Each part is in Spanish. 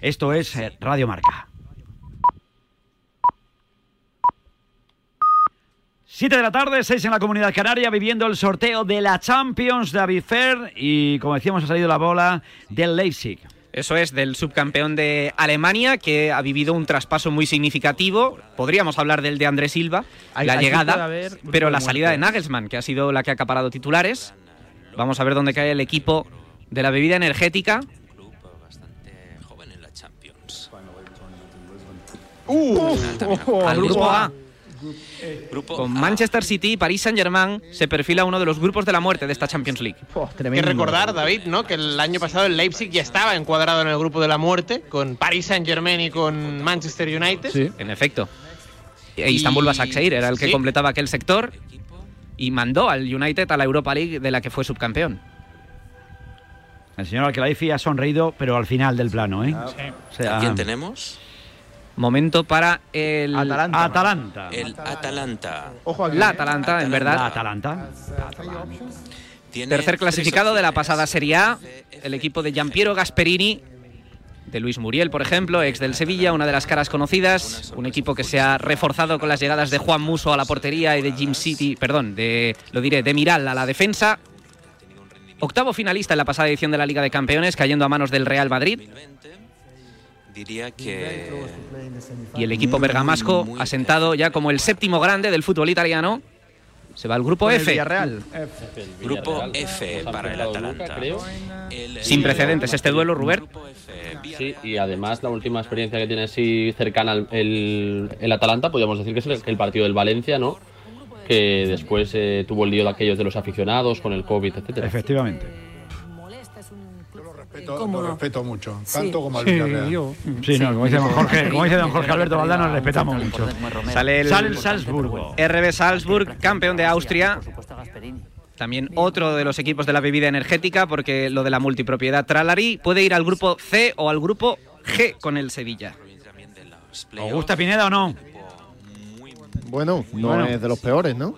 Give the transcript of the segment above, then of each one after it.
Esto es eh, Radio Marca. 7 de la tarde, 6 en la Comunidad Canaria, viviendo el sorteo de la Champions David Fer y como decíamos ha salido la bola del Leipzig. Eso es, del subcampeón de Alemania, que ha vivido un traspaso muy significativo. Podríamos hablar del de André Silva, la llegada, pero la salida de. Nagelsmann, que ha sido la que ha acaparado titulares. Vamos a ver dónde cae el equipo de la bebida energética. Al grupo A. Grupo Con. Manchester City y París Saint-Germain se perfila uno de los grupos de la muerte de esta Champions League. Oh, Hay que recordar, David, ¿no? que el año pasado el Leipzig ya estaba encuadrado en el grupo de la muerte, con Paris Saint-Germain y con Manchester United. Sí. En efecto. E Istanbul Basaksehir era el que Sí. completaba aquel sector y mandó al United a la Europa League de la que fue subcampeón. El señor Alquelaifi ha sonreído, pero al final del plano, ¿eh? O sea, ¿A quién tenemos? Momento para el Atalanta. Atalanta. El Atalanta. Ojo aquí. la. Atalanta, en La verdad. Atalanta. Tercer clasificado de la pasada Serie A, el equipo de Giampiero Gasperini, de Luis Muriel, por ejemplo, ex del Sevilla, una de las caras conocidas, un equipo que se ha reforzado con las llegadas de Juan Muso a la portería y de Jim City, perdón, de lo diré, de Miral a la defensa. Octavo finalista en la pasada edición de la Liga de Campeones, cayendo a manos del Real Madrid. 2020, Diría que Y el equipo bergamasco, asentado ya como el séptimo grande del fútbol italiano, se va al grupo Con el F. Villarreal. Grupo F para el Atalanta. El- Sin precedentes este duelo, Ruber. Grupo F, Sí, y además la última experiencia que tiene así cercana al el, el Atalanta, podríamos decir que es el, el partido del Valencia, ¿no? Que después eh, tuvo el lío de aquellos de los aficionados con el COVID, etcétera. Efectivamente. Respeto, lo respeto mucho, tanto como al Sí, Villarreal. Sí, no, como dice don Jorge, como dice don Jorge Alberto Valdano, le respetamos mucho. Sale el Sale el Salzburgo. RB Salzburg, campeón de Austria. También otro de los equipos de la bebida energética, porque lo de la multipropiedad Tralari puede ir al grupo C o al grupo G con el Sevilla. ¿Os gusta Pineda o no? Bueno, no Bueno. es de los peores, ¿no?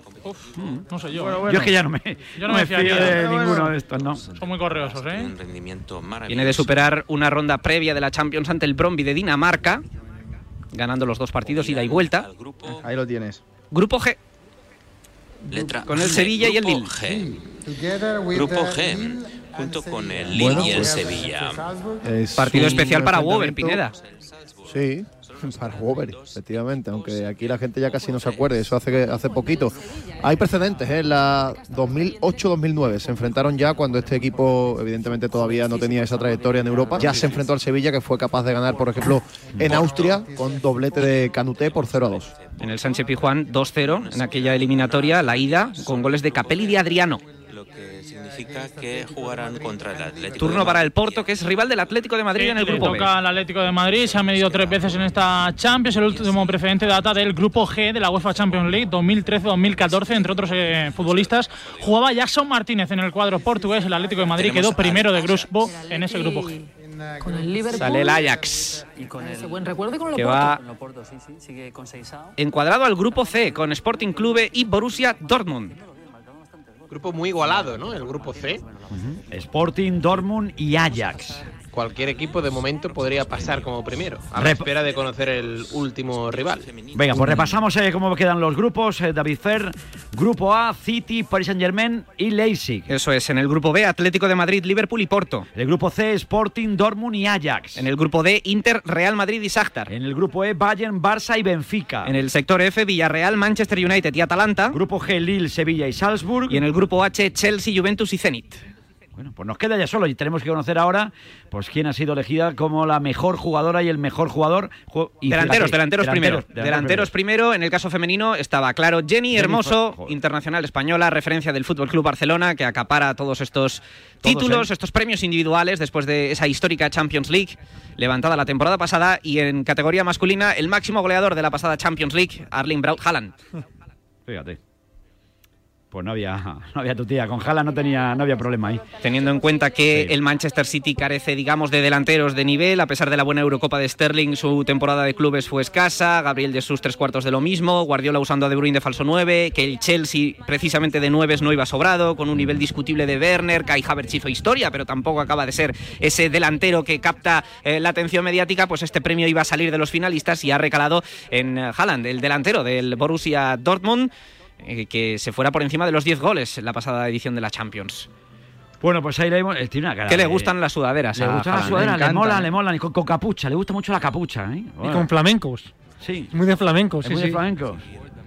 No sé yo. Yo es que ya no me, Yo no me me fío de ninguno bueno. de estos, ¿no? Son muy correosos, ¿eh? Un rendimiento maravilloso. Viene de superar una ronda previa de la Champions ante el Bromby de Dinamarca, ganando los dos partidos ida y vuelta. Ahí lo tienes. Grupo G, letra con el Sevilla y el Lille. G. Grupo G, junto con el Lille Bueno, y el Sevilla. Es partido especial para enfrentamiento- Pineda. Sí, para Wober, efectivamente, aunque aquí la gente ya casi no se acuerde, eso hace, que- hace poquito. Hay precedentes, ¿eh? en la 2008-2009 se enfrentaron ya cuando este equipo evidentemente todavía no tenía esa trayectoria en Europa. Ya se enfrentó al Sevilla que fue capaz de ganar, por ejemplo, en Austria con doblete de Canuté por 0 a 2. En el Sánchez Pijuán 2-0 en aquella eliminatoria, la ida, con goles de Capelli y de Adriano. Lo que jugarán contra el Atlético. Turno para el. Porto, que es rival del Atlético de Madrid Sí, en el le grupo B. toca al Atlético de Madrid, se ha medido tres veces en esta Champions, el último precedente data del grupo G de la UEFA Champions League 2013-2014, entre otros eh, futbolistas. Jugaba Jackson Martínez en el cuadro portugués, el Atlético de Madrid quedó primero de grupo en ese grupo G. Con el Liverpool. Sale el Ajax, Y con buen recuerdo con el que va encuadrado al grupo C, con Sporting Clube y Borussia Dortmund. Grupo muy igualado, ¿no? El grupo C. Sporting, Dortmund y Ajax. Cualquier equipo de momento podría pasar como primero, a la Rep- espera de conocer el último rival. Venga, pues repasamos eh, cómo quedan los grupos. eh, David Fer, Grupo A, City, Paris Saint-Germain y Leipzig. Eso es, en el grupo B, Atlético de Madrid, Liverpool y Porto. El grupo C, Sporting, Dortmund y Ajax. En el grupo D, Inter, Real Madrid y Shakhtar. En el grupo E, Bayern, Barça y Benfica. En el sector F, Villarreal, Manchester United y Atalanta. grupo G, Lille, Sevilla y Salzburg. Y en el grupo H, Chelsea, Juventus y Zenit. Bueno, pues nos queda ya solo y tenemos que conocer ahora pues quién ha sido elegida como la mejor jugadora y el mejor jugador. Y Delanteros, fíjate, delanteros, primero. delanteros Delanteros primero. En el caso femenino estaba claro Jenny Hermoso, internacional española, referencia del Fútbol Club Barcelona, que acapara todos estos títulos, ¿eh? estos premios individuales después de esa histórica Champions League levantada la temporada pasada. Y en categoría masculina, el máximo goleador de la pasada Champions League, Arling Braut Haaland. Fíjate. Pues no había, no había tu tía. Con Haaland no, tenía, no había problema ahí. Teniendo en cuenta que el Manchester City carece, digamos, de delanteros de nivel, a pesar de la buena Eurocopa de Sterling, su temporada de clubes fue escasa, Gabriel Jesús tres cuartos de lo mismo, Guardiola usando a De Bruyne de falso 9, que el Chelsea precisamente de 9 no iba sobrado, con un nivel discutible de Werner, Kai Havertz hizo historia, pero tampoco acaba de ser ese delantero que capta eh, la atención mediática, pues este premio iba a salir de los finalistas y ha recalado en eh, Haaland, el delantero del Borussia Dortmund, eh, que se fuera por encima de los 10 goles en la pasada edición de la Champions. Bueno, pues ahí le hemos- eh, tiene una cara ¿Qué le gustan las sudaderas? Le gustan las sudaderas, le molan, ¿eh? le molan. Y con, con capucha, le gusta mucho la capucha. ¿eh? Y con flamencos. Sí, Muy de flamencos, es sí, muy de sí. flamenco.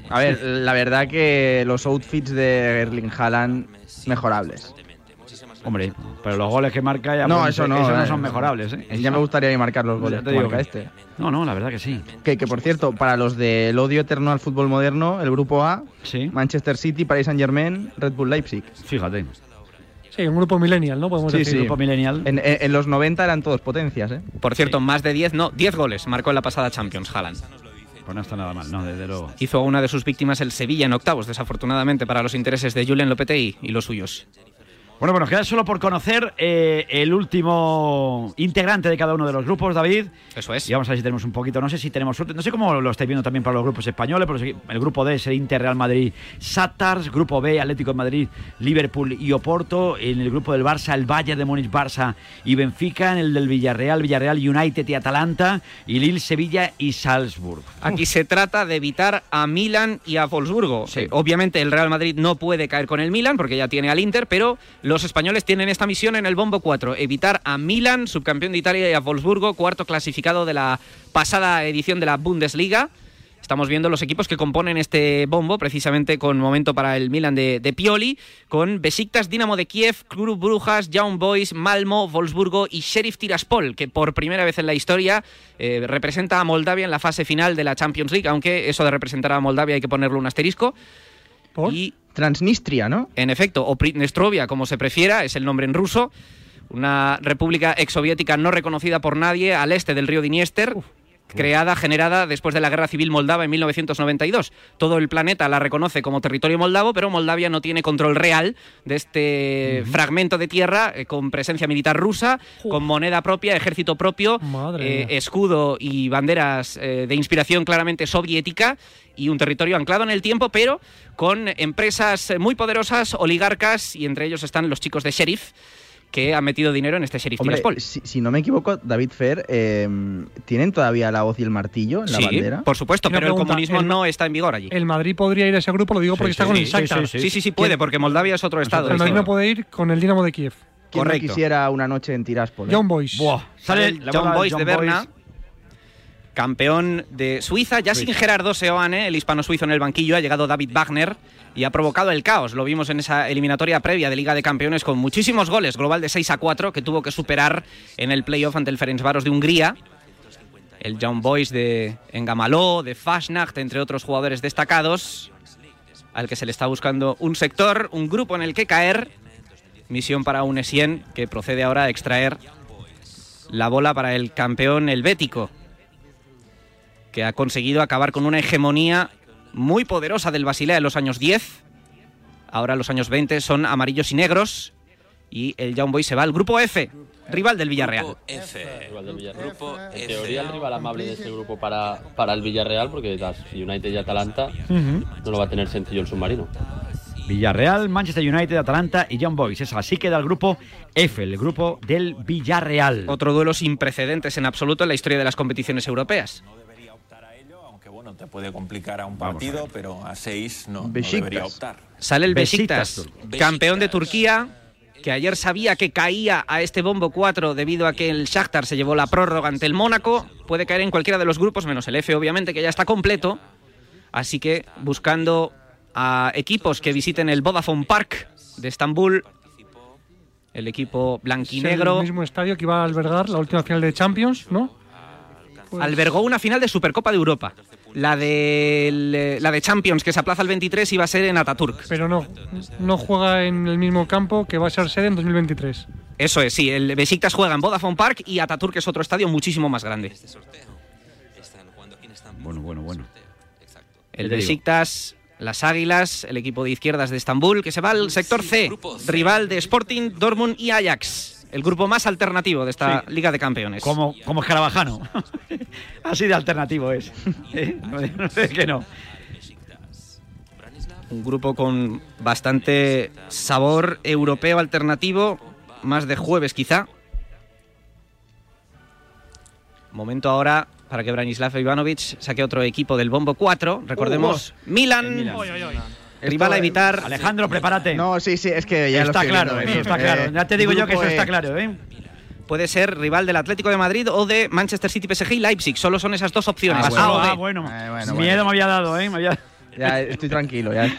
A ver, la verdad que los outfits de Erling Haaland mejorables. Hombre, pero los goles que marca ya No, pueden eso no, esos no eh. son mejorables. ¿eh? Ya me gustaría marcar los goles que marca este. No, no, la verdad que sí. Que, que por cierto, para los del odio eterno al fútbol moderno, el grupo A, Sí, Manchester City, Paris Saint Germain, Red Bull Leipzig. fíjate. Sí, un grupo millennial, ¿no? Podemos Sí, decir. sí. Grupo millennial. En, en- en los 90 eran todos potencias, ¿eh? Por cierto, más de 10, no, 10 goles marcó en la pasada Champions Haaland. Pues no está nada mal, no, desde luego. Hizo a una de sus víctimas el Sevilla en octavos, desafortunadamente para los intereses de Julen Lopetegui y los suyos. Bueno, pues nos queda solo por conocer eh, el último integrante de cada uno de los grupos, David. Eso es. Y vamos a ver si tenemos un poquito, no sé si tenemos suerte, no sé cómo lo estáis viendo también para los grupos españoles, pero sí, el grupo D es el Inter Real Madrid Satars, grupo B Atlético de Madrid, Liverpool y Oporto, en el grupo del Barça el Bayern de Múnich, Barça y Benfica, en el del Villarreal, Villarreal United y Atalanta, y Lille, Sevilla y Salzburg. Aquí se trata de evitar a Milan y a Wolfsburgo. Eh, obviamente el Real Madrid no puede caer con el Milan porque ya tiene al Inter, pero los españoles tienen esta misión en el bombo 4, evitar a Milan, subcampeón de Italia, y a Wolfsburgo, cuarto clasificado de la pasada edición de la Bundesliga. Estamos viendo los equipos que componen este bombo, precisamente con momento para el Milan de, de Pioli, con Besiktas, Dinamo de Kiev, Club Brujas, Young Boys, Malmo, Wolfsburgo y Sheriff Tiraspol, que por primera vez en la historia eh, representa a Moldavia en la fase final de la Champions League, aunque eso de representar a Moldavia hay que ponerle un asterisco. ¿Por? Y Transnistria, ¿no? en efecto, o Pridnestrovia, como se prefiera, es el nombre en ruso, una república exsoviética no reconocida por nadie al este del río Dniester, creada, generada después de la Guerra Civil Moldava en 1992. Todo el planeta la reconoce como territorio moldavo, pero Moldavia no tiene control real de este fragmento de tierra eh, con presencia militar rusa, con moneda propia, ejército propio, eh, escudo y banderas eh, de inspiración claramente soviética y un territorio anclado en el tiempo, pero con empresas muy poderosas, oligarcas, y entre ellos están los chicos de Sheriff, que han metido dinero en este Sheriff Hombre, Tiraspol. si, si no me equivoco, David Fer, eh, ¿tienen todavía la hoz y el martillo en la Sí, bandera? por supuesto, pero el comunismo el- no está en vigor allí. El Madrid podría ir a ese grupo, lo digo porque está con el Shakhtar. Sí, sí, sí, puede, porque Moldavia es otro estado. El Madrid no puede ir con el Dinamo de Kiev. ¿Quién no correcto. quisiera una noche en Tiraspol? eh? Young Boys. Buah, Sale el John Boyce John de Berna, Boyce. Campeón de Suiza, ya sin Gerardo Seoane, el hispano suizo en el banquillo, ha llegado David Wagner y ha provocado el caos. Lo vimos en esa eliminatoria previa de Liga de Campeones con muchísimos goles, global de 6 a 4, que tuvo que superar en el playoff ante el Ferencváros de Hungría. El John Boyce de Engamaló, de Fasnacht, entre otros jugadores destacados, al que se le está buscando un sector, un grupo en el que caer. Misión para un Essien que procede ahora a extraer la bola para el campeón helvético, que ha conseguido acabar con una hegemonía muy poderosa del Basilea en los años 10. Ahora los años 20 son amarillos y negros. Y el Young Boy se va al grupo F, rival del Villarreal. Grupo F. Rival del Villarreal. Grupo En teoría el rival amable de ese grupo para, para el Villarreal, porque las United y Atalanta no lo va a tener sencillo el submarino. Villarreal, Manchester United, Atalanta y Young Boys. Esa, así queda el grupo F, el grupo del Villarreal. Otro duelo sin precedentes en absoluto en la historia de las competiciones europeas. No debería optar a ello, aunque bueno, te puede complicar a un a partido, pero a seis no, debería optar. Sale el Besiktas, campeón de. Turquía, que ayer sabía que caía a este bombo 4 debido a que el Shakhtar se llevó la prórroga ante el Mónaco. Puede caer en cualquiera de los grupos, menos el F, obviamente, que ya está completo. Así que buscando a equipos que visiten el Vodafone Park de Estambul, el equipo Es blanquinegro el mismo estadio que iba a albergar la última final de Champions, ¿no? Pues- albergó una final de Supercopa de Europa. La de, la de Champions, que se aplaza el 23, iba a ser en Ataturk. Pero no, no juega en el mismo campo que va a ser sede en 2023. Eso es, sí. El Besiktas juega en Vodafone Park y Ataturk es otro estadio muchísimo más grande. Este. Bueno, bueno, bueno. El te digo? Besiktas las Águilas, el equipo de izquierdas de Estambul, que se va al sector C, rival de Sporting, Dortmund y Ajax. El grupo más alternativo de esta Liga de Campeones. Como, como Escarabajano. Así de alternativo es. ¿Eh? No, es que no. Un grupo con bastante sabor europeo alternativo, más de jueves quizá. Momento ahora para que Branislav Ivanovic saque otro equipo del Bombo 4. Recordemos, Milan, rival a evitar. Alejandro, prepárate. No, sí, sí, es que ya lo está estoy claro, viendo, eso eh. está claro. Eh, Ya te digo yo que eso está E. claro, ¿eh? Puede ser rival del Atlético de Madrid o de Manchester City, PSG y Leipzig. Solo son esas dos opciones. Ah, bueno. Ah, bueno. Eh, bueno, Miedo bueno. me había dado, ¿eh? Me había... Ya estoy tranquilo, ya.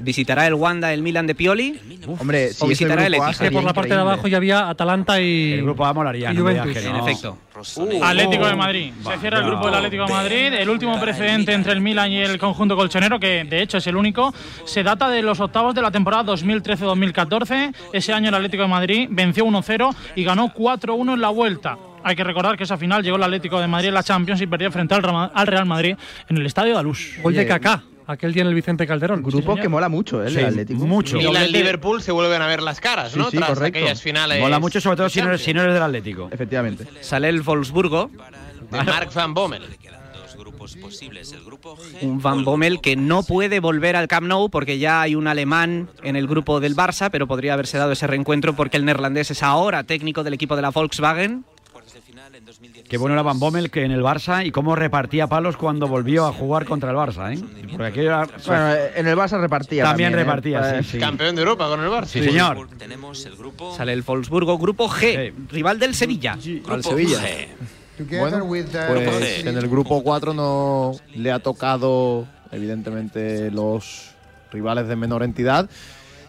Visitará el Wanda el Milan de Pioli. Hombre, si visitará el Etihad. Por la parte de abajo ya había Atalanta y. El grupo A molaría, y no Juventus. que En no. efecto. Atlético de Madrid. Se cierra el grupo del Atlético de Madrid. El último precedente entre el Milan y el conjunto colchonero, que de hecho es el único, se data de los octavos de la temporada 2013-2014. Ese año el Atlético de Madrid venció 1-0 y ganó 4-1 en la vuelta. Hay que recordar que esa final llegó el Atlético de Madrid en la Champions y perdió frente al Real Madrid en el Estadio de Alus. Gol de Oye, Kaká, aquel día en el Vicente Calderón. Grupo que mola mucho, ¿eh? El Sí, Atlético. mucho. Milan-Liverpool se vuelven a ver las caras, ¿no? sí, Tras correcto. aquellas finales. Mola mucho, sobre todo si no, eres, si no eres del Atlético. Efectivamente. Sale el Wolfsburgo. De Mark Van Bommel. Dos grupos posibles. El grupo G. Un Van Bommel que no puede volver al Camp Nou porque ya hay un alemán en el grupo del Barça, pero podría haberse dado ese reencuentro porque el neerlandés es ahora técnico del equipo de la Volkswagen. Cuartos de final en 2016. Qué bueno era Van Bommel que en el Barça y cómo repartía palos cuando volvió a jugar contra el Barça, ¿eh? Porque aquello era- Bueno, eh, en el Barça repartía. también, ¿eh? repartía, Eh, sí, sí. Campeón de Europa con el Barça. Sí, señor. Tenemos el grupo. Sale el Wolfsburgo, grupo G, Sí. rival del Sevilla. Al Grupo Sevilla. G. Bueno, pues en el grupo 4 no le ha tocado, evidentemente, los rivales de menor entidad.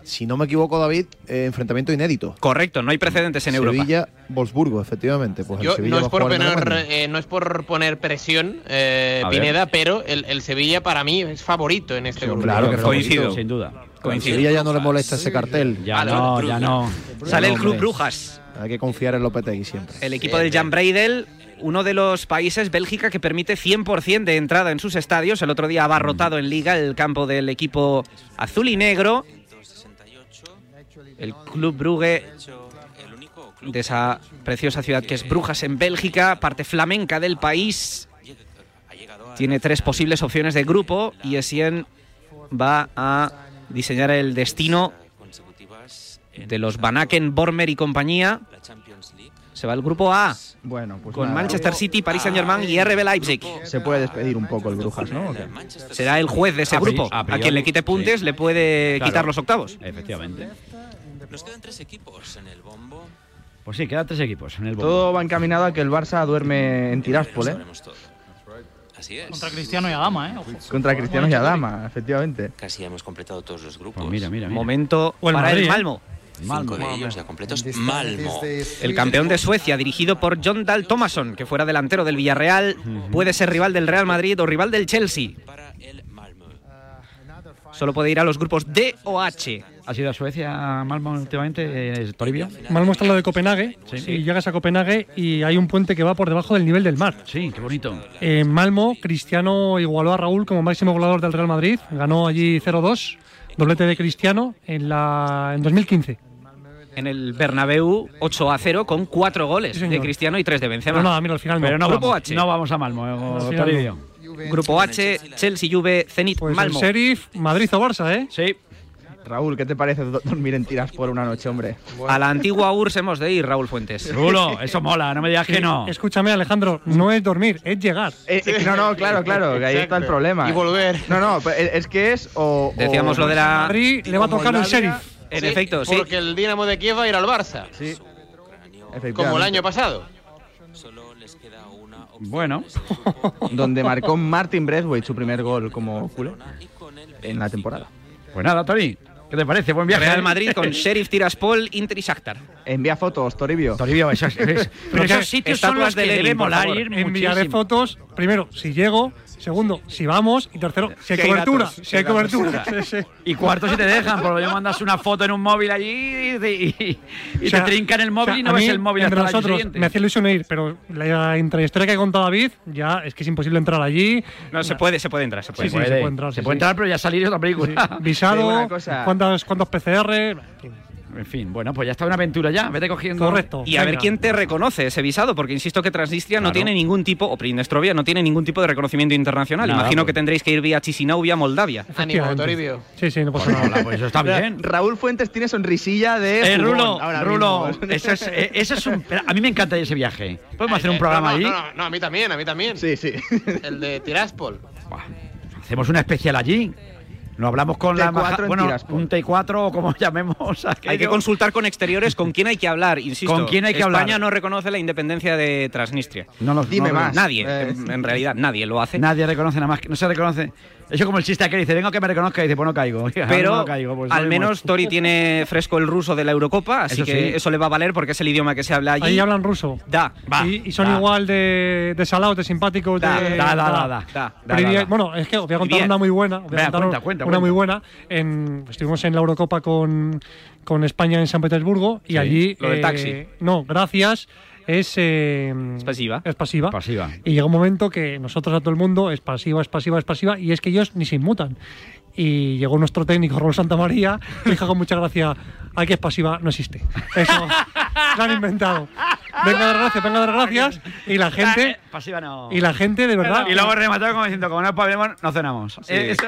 Si no me equivoco, David, eh, enfrentamiento inédito. Correcto, no hay precedentes en Europa. Sevilla, Wolfsburgo, efectivamente. Pues el Yo, Sevilla no, es por poner, eh, no es por poner presión, eh, ver. Pineda, pero el, el Sevilla para mí es favorito en este grupo. Claro que Coincido. favorito. Sin duda. Coincido. Sevilla ya no le molesta ese cartel. Ya no, ya no. Sale el Club. Brujas, Hay que confiar en Lopetegui siempre. el equipo del Jan Breidel, uno de los países, Bélgica, que permite 100% de entrada en sus estadios. El otro día abarrotado en Liga el campo del equipo azul y negro. El Club Brugge El de esa preciosa ciudad que es Brujas en Bélgica, parte flamenca del país. Tiene tres posibles opciones de grupo y Essien va a diseñar el destino de los Van Aken, Bormer y compañía. Se va al grupo A Bueno, pues con nada. Manchester City, Paris Saint-Germain y RB Leipzig. Se puede despedir un poco el Brujas, ¿no? Será el juez de ese A grupo. a quien le quite puntes sí. le puede Claro. quitar los octavos. Efectivamente. Nos quedan tres equipos en el bombo. Pues sí, quedan tres equipos en el bombo. Todo va encaminado a que el Barça duerme en Tiraspol, ¿eh? Así es. Contra Cristiano y Adama, ¿eh? Ojo. Contra Cristiano y Adama, efectivamente. Casi hemos completado todos los grupos. Pues mira, mira, mira. Momento O el para Madrid, el ¿eh? Malmo. Cinco de ellos ya completos. Malmo. El campeón de Suecia, dirigido por John Dahl Tomasson, que fuera delantero del Villarreal, puede ser rival del Real Madrid o rival del Chelsea. Malmo. Solo puede ir a los grupos D o H. ¿Ha sido a Suecia, Malmo, últimamente, eh, Toribio? Malmo está en lo de Copenhague. Sí. Y llegas a Copenhague y hay un puente que va por debajo del nivel del mar. Sí, qué bonito. En Malmo, Cristiano igualó a Raúl como máximo goleador del Real Madrid. Ganó allí 0-2, doblete de Cristiano en, la, en 2015. En el Bernabéu, 8 a 0 con 4 goles Sí, de. Cristiano y 3 de Benzema. Pero nada, mira, al final no. Pero no Grupo vamos, H. no vamos a Malmo, eh, Al Toribio. Grupo H, Chelsea, Juve, Zenit, Pues Malmo. el Sheriff, Madrid o Barça, ¿eh? Sí. Raúl, ¿qué te parece do- dormir en Tiraspol una noche, hombre? A la antigua URSS hemos de ir, Raúl Fuentes. Rulo, eso mola, no me digas que no. Escúchame, Alejandro, no es dormir, es llegar. Eh, eh, no, no, claro, claro, que ahí está el problema. Y volver. No, no, pero es es que es o... o- Decíamos lo de la... Madrid le va a tocar el Sheriff. En Sí, efecto, sí. Porque el Dinamo de Kiev va a ir al Barça. Sí, Como el año pasado. Solo les queda una opción. Bueno, Donde marcó Martin Braithwaite su primer gol como culé en la temporada. pues nada, Tori, ¿qué te parece? Buen viaje. Real ¿eh? Madrid con Sheriff Tiraspol, Inter y Shakhtar. Envía fotos, Toribio. Toribio, esos, esos que sitios son los de que debe molar ir Enviaré fotos, primero, si llego, Segundo, si vamos. Y tercero, si hay cobertura. datos, Si hay datos. cobertura. Sí, sí. Y cuarto si te dejan, porque yo mandas una foto en un móvil allí y, y- O sea, te trincan el móvil o sea, y no ves el móvil entre hasta nosotros me hacía ilusión ir, pero la intrahistoria que ha contado David, ya es que es imposible entrar allí. No, se puede, se puede entrar, se puede. Sí, sí, se puede entrar. Se puede entrar, pero ya salir es otra película. Visado, ¿cuántos, cuántos PCR. en fin. En fin, bueno, pues ya está una aventura ya. Vete cogiendo. Correcto. Y a ver quién te reconoce ese visado, porque insisto que Transnistria no tiene ningún tipo, o Pridnestrovia no tiene ningún tipo de reconocimiento internacional. Nada, Imagino pues. que tendréis que ir vía Chisinau, vía Moldavia. Ánimo. Toribio. Sí, sí, no pasa Pues, nada. hola, pues eso está bien. Raúl Fuentes tiene sonrisilla de. Eh, Rulo, ahora Rulo, mismo. eso es, eh, eso es un. A mí me encanta ese viaje. Podemos hacer un Eh, programa no, no, allí. No, no, no, a mí también, a mí también. Sí, sí. El de Tiraspol. Hacemos una especial allí. Lo hablamos con la T4 embaja- en Bueno, un T4 o como llamemos. Hay que consultar con exteriores con quién hay que hablar, insisto. ¿Con quién hay que España hablar? no reconoce la independencia de Transnistria. No lo- Dime no lo- más. Nadie, Eh, en, en realidad nadie lo hace. Nadie reconoce nada más. que- No se reconoce. Eso como el chiste que dice, vengo que me reconozca y dice, pues no caigo. Pero No caigo, pues al menos muerto. Tori tiene fresco el ruso de la Eurocopa, así Eso que sí. eso le va a valer porque es el idioma que se habla allí. Ahí hablan ruso. Da, Va, y, y son da. igual de, de salados, de simpáticos. Da, de, Da, da, da, da. da. Da, Privi- da, da. Bueno, es que os voy a contar Bien. una muy buena. voy a cuenta, cuenta, una cuenta. muy buena. En, estuvimos en la Eurocopa con, con España en San Petersburgo y Sí, allí. lo del taxi. No, gracias. Es, eh, Es pasiva. Es pasiva. Pasiva. Y llega un momento que nosotros a todo el mundo es pasiva, es pasiva, es pasiva, y es que ellos ni se inmutan. Y llegó nuestro técnico, Raúl Santamaría, y dijo con mucha gracia, aquí es pasiva, no existe. Eso lo han inventado. Venga a dar gracias, venga a dar gracias. Y la gente, Eh, Pasiva no. y la gente de verdad. Y luego rematado como diciendo, como no paguemos, no cenamos. Eh, eso-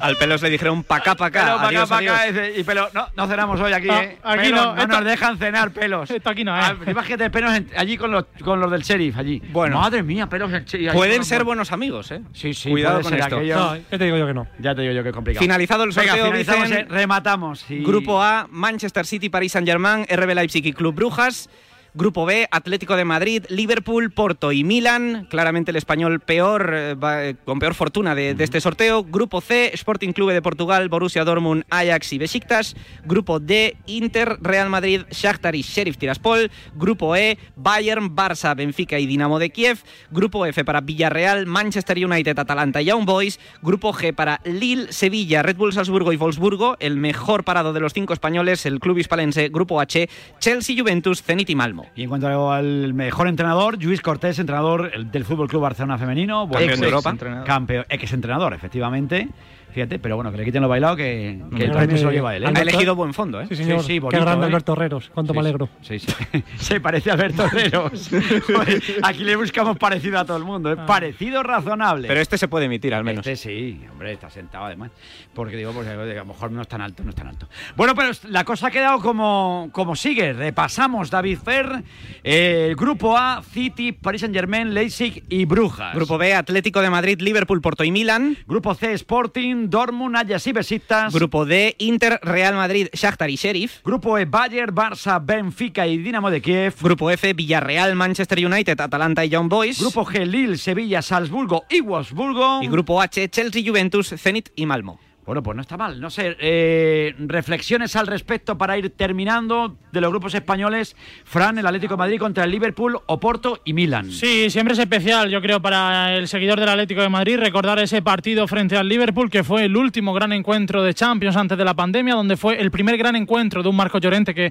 Al pelos le dijeron pa' acá, pa' acá. Pelo, pa' acá, adiós, pa' acá, adiós. dice, y pelo, no, no cenamos hoy aquí, No, ¿eh? aquí Pelos, no, no esto- nos dejan cenar, pelos. Esto aquí no, ¿eh? Ah, imagínate pelos en- allí con los, con los del sheriff, allí. Bueno. Madre mía, pelos en con Pueden ser buenos amigos, ¿eh? Sí, sí, Cuidado con esto. aquello. No, ya te digo yo que no. Ya te digo yo que es complicado. Finalizado el sorteo, dicen- eh, rematamos. sí. Grupo A, Manchester City, Paris Saint-Germain, RB Leipzig y Club Brujas. Grupo B, Atlético de Madrid, Liverpool, Porto y Milan. Claramente el español peor, eh, eh, con peor fortuna de, de este sorteo. Grupo C, Sporting Clube de Portugal, Borussia Dortmund, Ajax y Besiktas. Grupo D, Inter, Real Madrid, Shakhtar y Sheriff Tiraspol. Grupo E, Bayern, Barça, Benfica y Dinamo de Kiev. Grupo F para Villarreal, Manchester United, Atalanta y Young Boys. Grupo G para Lille, Sevilla, Red Bull Salzburgo y Wolfsburgo. El mejor parado de los cinco españoles, el club hispalense. Grupo H, Chelsea, Juventus, Zenit y Malmo. Y en cuanto al mejor entrenador, Luis Cortés, entrenador del Fútbol Club Barcelona Femenino, Campeón de Europa. campeón, ex entrenador, efectivamente. Fíjate, pero bueno, que le quiten lo bailado, que, que el premio se lo lleva él. ¿eh? Ha elegido buen fondo, ¿eh? Sí, señor. Sí, sí, Qué bonito, grande ¿eh? Alberto Herreros. Cuánto me alegro. Sí, sí. Se parece a Alberto Herreros. Joder, Aquí le buscamos parecido a todo el mundo. Es parecido razonable. Pero este se puede emitir al menos. Este sí, hombre, está sentado además. Porque digo, pues a lo mejor no es tan alto, no es tan alto. Bueno, pero la cosa ha quedado como, como sigue. Repasamos, David Fer, eh, el grupo A, City, Paris Saint Germain, Leipzig y Brujas. Grupo B, Atlético de Madrid, Liverpool, Porto y Milan. Grupo C, Sporting, Dortmund, Ajax y Besiktas. Grupo D, Inter, Real Madrid, Shakhtar y Sheriff. Grupo E, Bayern, Barça, Benfica y Dinamo de Kiev. Grupo F, Villarreal, Manchester United, Atalanta y Young Boys. Grupo G, Lille, Sevilla, Salzburgo y Wolfsburgo. Y Grupo H, Chelsea, Juventus, Zenit y Malmo. Bueno, pues no está mal. No sé, eh, reflexiones al respecto para ir terminando de los grupos españoles. Fran, el Atlético de Madrid contra el Liverpool, Oporto y Milan. Sí, siempre es especial, yo creo, para el seguidor del Atlético de Madrid recordar ese partido frente al Liverpool, que fue el último gran encuentro de Champions antes de la pandemia, donde fue el primer gran encuentro de un Marco Llorente que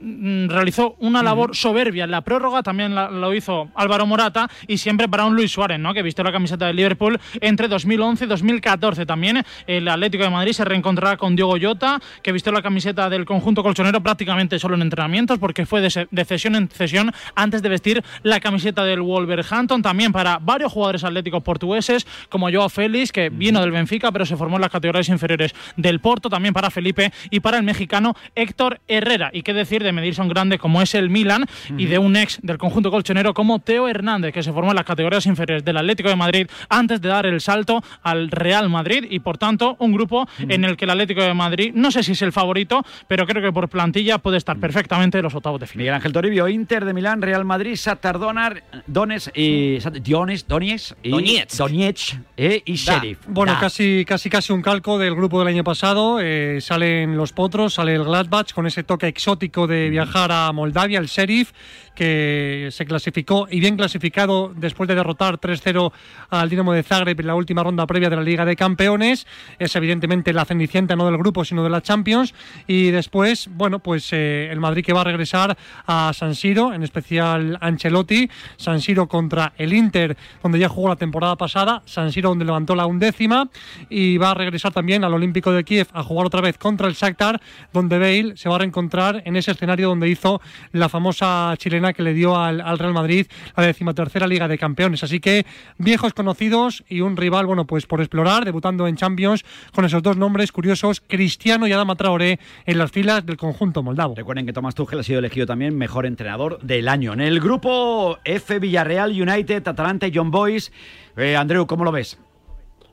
realizó una labor soberbia en la prórroga, también la- lo hizo Álvaro Morata y siempre para un Luis Suárez, ¿no? que vistió la camiseta del Liverpool entre 2011 y 2014. También el Atlético de Madrid se reencontrará con Diogo Jota, que vistió la camiseta del conjunto colchonero prácticamente solo en entrenamientos, porque fue de, de cesión en cesión antes de vestir la camiseta del Wolverhampton. También para varios jugadores atléticos portugueses, como Joao Félix, que vino del Benfica, pero se formó en las categorías inferiores del Porto. También para Felipe y para el mexicano Héctor Herrera. Y qué decir de medirse a un grande como es el Milan y de un ex del conjunto colchonero como Teo Hernández, que se formó en las categorías inferiores del Atlético de Madrid antes de dar el salto al Real Madrid. Y por tanto, un grupo en el que el Atlético de Madrid, no sé si es el favorito, pero creo que por plantilla puede estar perfectamente en los octavos de final. Miguel Ángel Toribio, Inter de Milán, Real Madrid, Shakhtar Donar, Dones y Diones, Donetsk y Donetsk. Donetsk, eh, y Da. Sheriff. Bueno, Da. casi, casi casi un calco del grupo del año pasado. Eh, salen los potros, sale el Gladbach con ese toque exótico de viajar a Moldavia, el Sheriff, que se clasificó y bien clasificado después de derrotar 3-0 al Dinamo de Zagreb en la última ronda previa de la Liga de Campeones. Es evidentemente la cenicienta no del grupo, sino de la Champions. Y después, bueno, pues eh, el Madrid que va a regresar a San Siro, en especial Ancelotti. San Siro contra el Inter, donde ya jugó la temporada pasada. San Siro donde levantó la undécima. Y va a regresar también al Olímpico de Kiev a jugar otra vez contra el Shakhtar, donde Bale se va a reencontrar en ese escenario donde hizo la famosa chilena que le dio al, al Real Madrid la decimotercera Liga de Campeones. Así que viejos conocidos y un rival, bueno, pues por explorar, debutando en Champions con esos dos nombres curiosos, Cristiano y Adama Traoré, en las filas del conjunto moldavo. Recuerden que Tomás Tuchel ha sido elegido también mejor entrenador del año. En el grupo F, Villarreal, United, Atalanta y John Boys. Eh, Andreu, ¿cómo lo ves?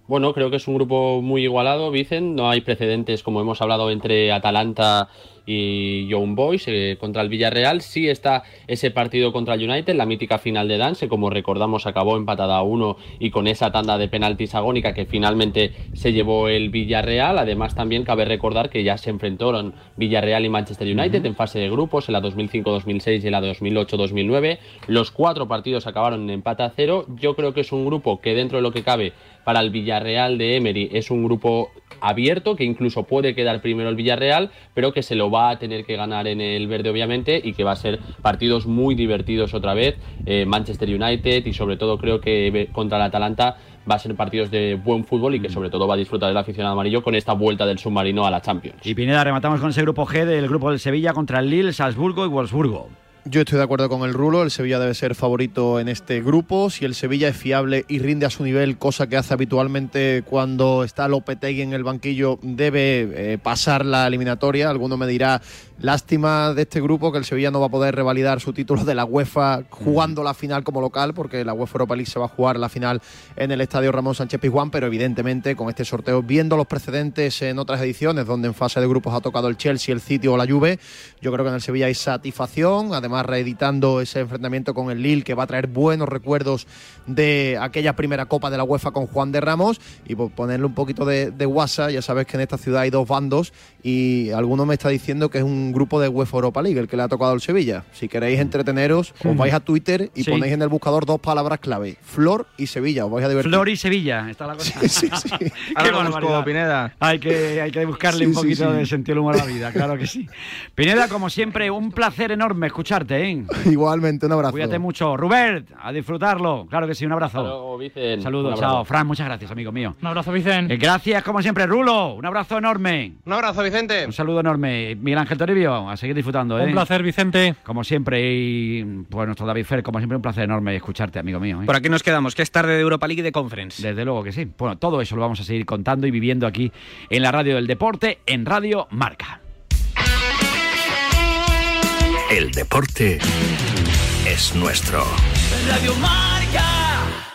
Bueno, creo que es un grupo muy igualado, Vicen. No hay precedentes, como hemos hablado, entre Atalanta y Young Boys eh, contra el Villarreal. Sí está ese partido contra el United, la mítica final de Dance, como recordamos acabó empatada a uno y con esa tanda de penaltis agónica que finalmente se llevó el Villarreal. Además también cabe recordar que ya se enfrentaron Villarreal y Manchester United en fase de grupos en la 2005-2006 y en la 2008-2009. Los cuatro partidos acabaron en empate a cero. Yo creo que es un grupo que dentro de lo que cabe para el Villarreal de Emery es un grupo abierto que incluso puede quedar primero el Villarreal, pero que se lo va a tener que ganar en el verde obviamente y que va a ser partidos muy divertidos otra vez. Eh, Manchester United y sobre todo creo que contra el Atalanta va a ser partidos de buen fútbol y que sobre todo va a disfrutar el aficionado amarillo con esta vuelta del submarino a la Champions. Y Pineda, rematamos con ese grupo G del grupo del Sevilla contra el Lille, Salzburgo y Wolfsburgo. Yo estoy de acuerdo con el Rulo, el Sevilla debe ser favorito en este grupo. Si el Sevilla es fiable y rinde a su nivel, cosa que hace habitualmente cuando está Lopetegui en el banquillo, debe eh, pasar la eliminatoria. Alguno me dirá, lástima de este grupo que el Sevilla no va a poder revalidar su título de la UEFA jugando la final como local, porque la UEFA Europa League se va a jugar la final en el estadio Ramón Sánchez Pizjuán, pero evidentemente con este sorteo, viendo los precedentes en otras ediciones, donde en fase de grupos ha tocado el Chelsea, el City o la Juve, yo creo que en el Sevilla hay satisfacción, además reeditando ese enfrentamiento con el Lille que va a traer buenos recuerdos de aquella primera Copa de la UEFA con Juan de Ramos. Y por ponerle un poquito de, de WhatsApp, ya sabes que en esta ciudad hay dos bandos y alguno me está diciendo que es un grupo de UEFA Europa League el que le ha tocado al Sevilla. Si queréis entreteneros, os vais a Twitter y Sí. ponéis en el buscador dos palabras clave, Flor y Sevilla, os vais a divertir. Flor y Sevilla, está la cosa. Sí, sí, sí. Qué barbaridad. Hay que, hay que buscarle un Sí, poquito sí. de sentido del humor a la vida, claro que sí. Pineda, como siempre, un placer enorme escucharte, ¿eh? Igualmente, un abrazo. Cuídate mucho. Rubert, a disfrutarlo. Claro que sí, un abrazo. Luego, Vicen. Saludos, abrazo. chao. Fran, muchas gracias, amigo mío. Un abrazo, Vicen. Eh, gracias, como siempre, Rulo. Un abrazo enorme. Un abrazo, Vicente. Un saludo enorme. Miguel Ángel A seguir disfrutando, ¿eh? Un placer, Vicente. Como siempre, y pues nuestro David Fer, como siempre, un placer enorme escucharte, amigo mío. ¿eh? Por aquí nos quedamos, que es tarde de Europa League y de Conference. Desde luego que sí. Bueno, todo eso lo vamos a seguir contando y viviendo aquí en la radio del deporte, en Radio Marca. El deporte es nuestro. Radio Marca.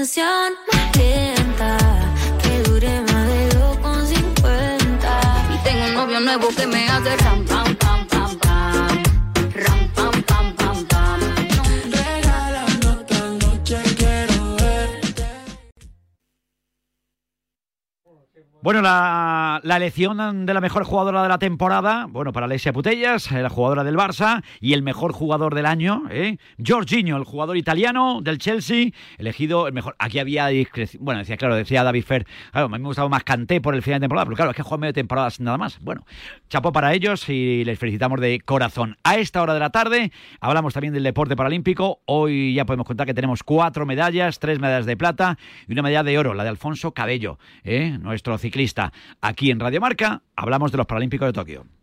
Canción más lenta, que dure más de 2,50. Y tengo un novio nuevo que me hace ram, Bueno, la, elección de la mejor jugadora de la temporada, bueno, para Alessia Putellas, eh, la jugadora del Barça, y el mejor jugador del año, ¿eh? Jorginho, el jugador italiano del Chelsea, elegido el mejor. Aquí había discreción. Bueno, decía, claro, decía David Fer, claro, a mí me gustaba más Canté por el final de temporada, pero claro, es que juega medio temporada sin nada más. Bueno, chapó para ellos y les felicitamos de corazón. A esta hora de la tarde hablamos también del deporte paralímpico. Hoy ya podemos contar que tenemos cuatro medallas, tres medallas de plata y una medalla de oro, la de Alfonso Cabello, ¿eh? nuestro ciclista. Aquí en Radio Marca hablamos de los Paralímpicos de Tokio.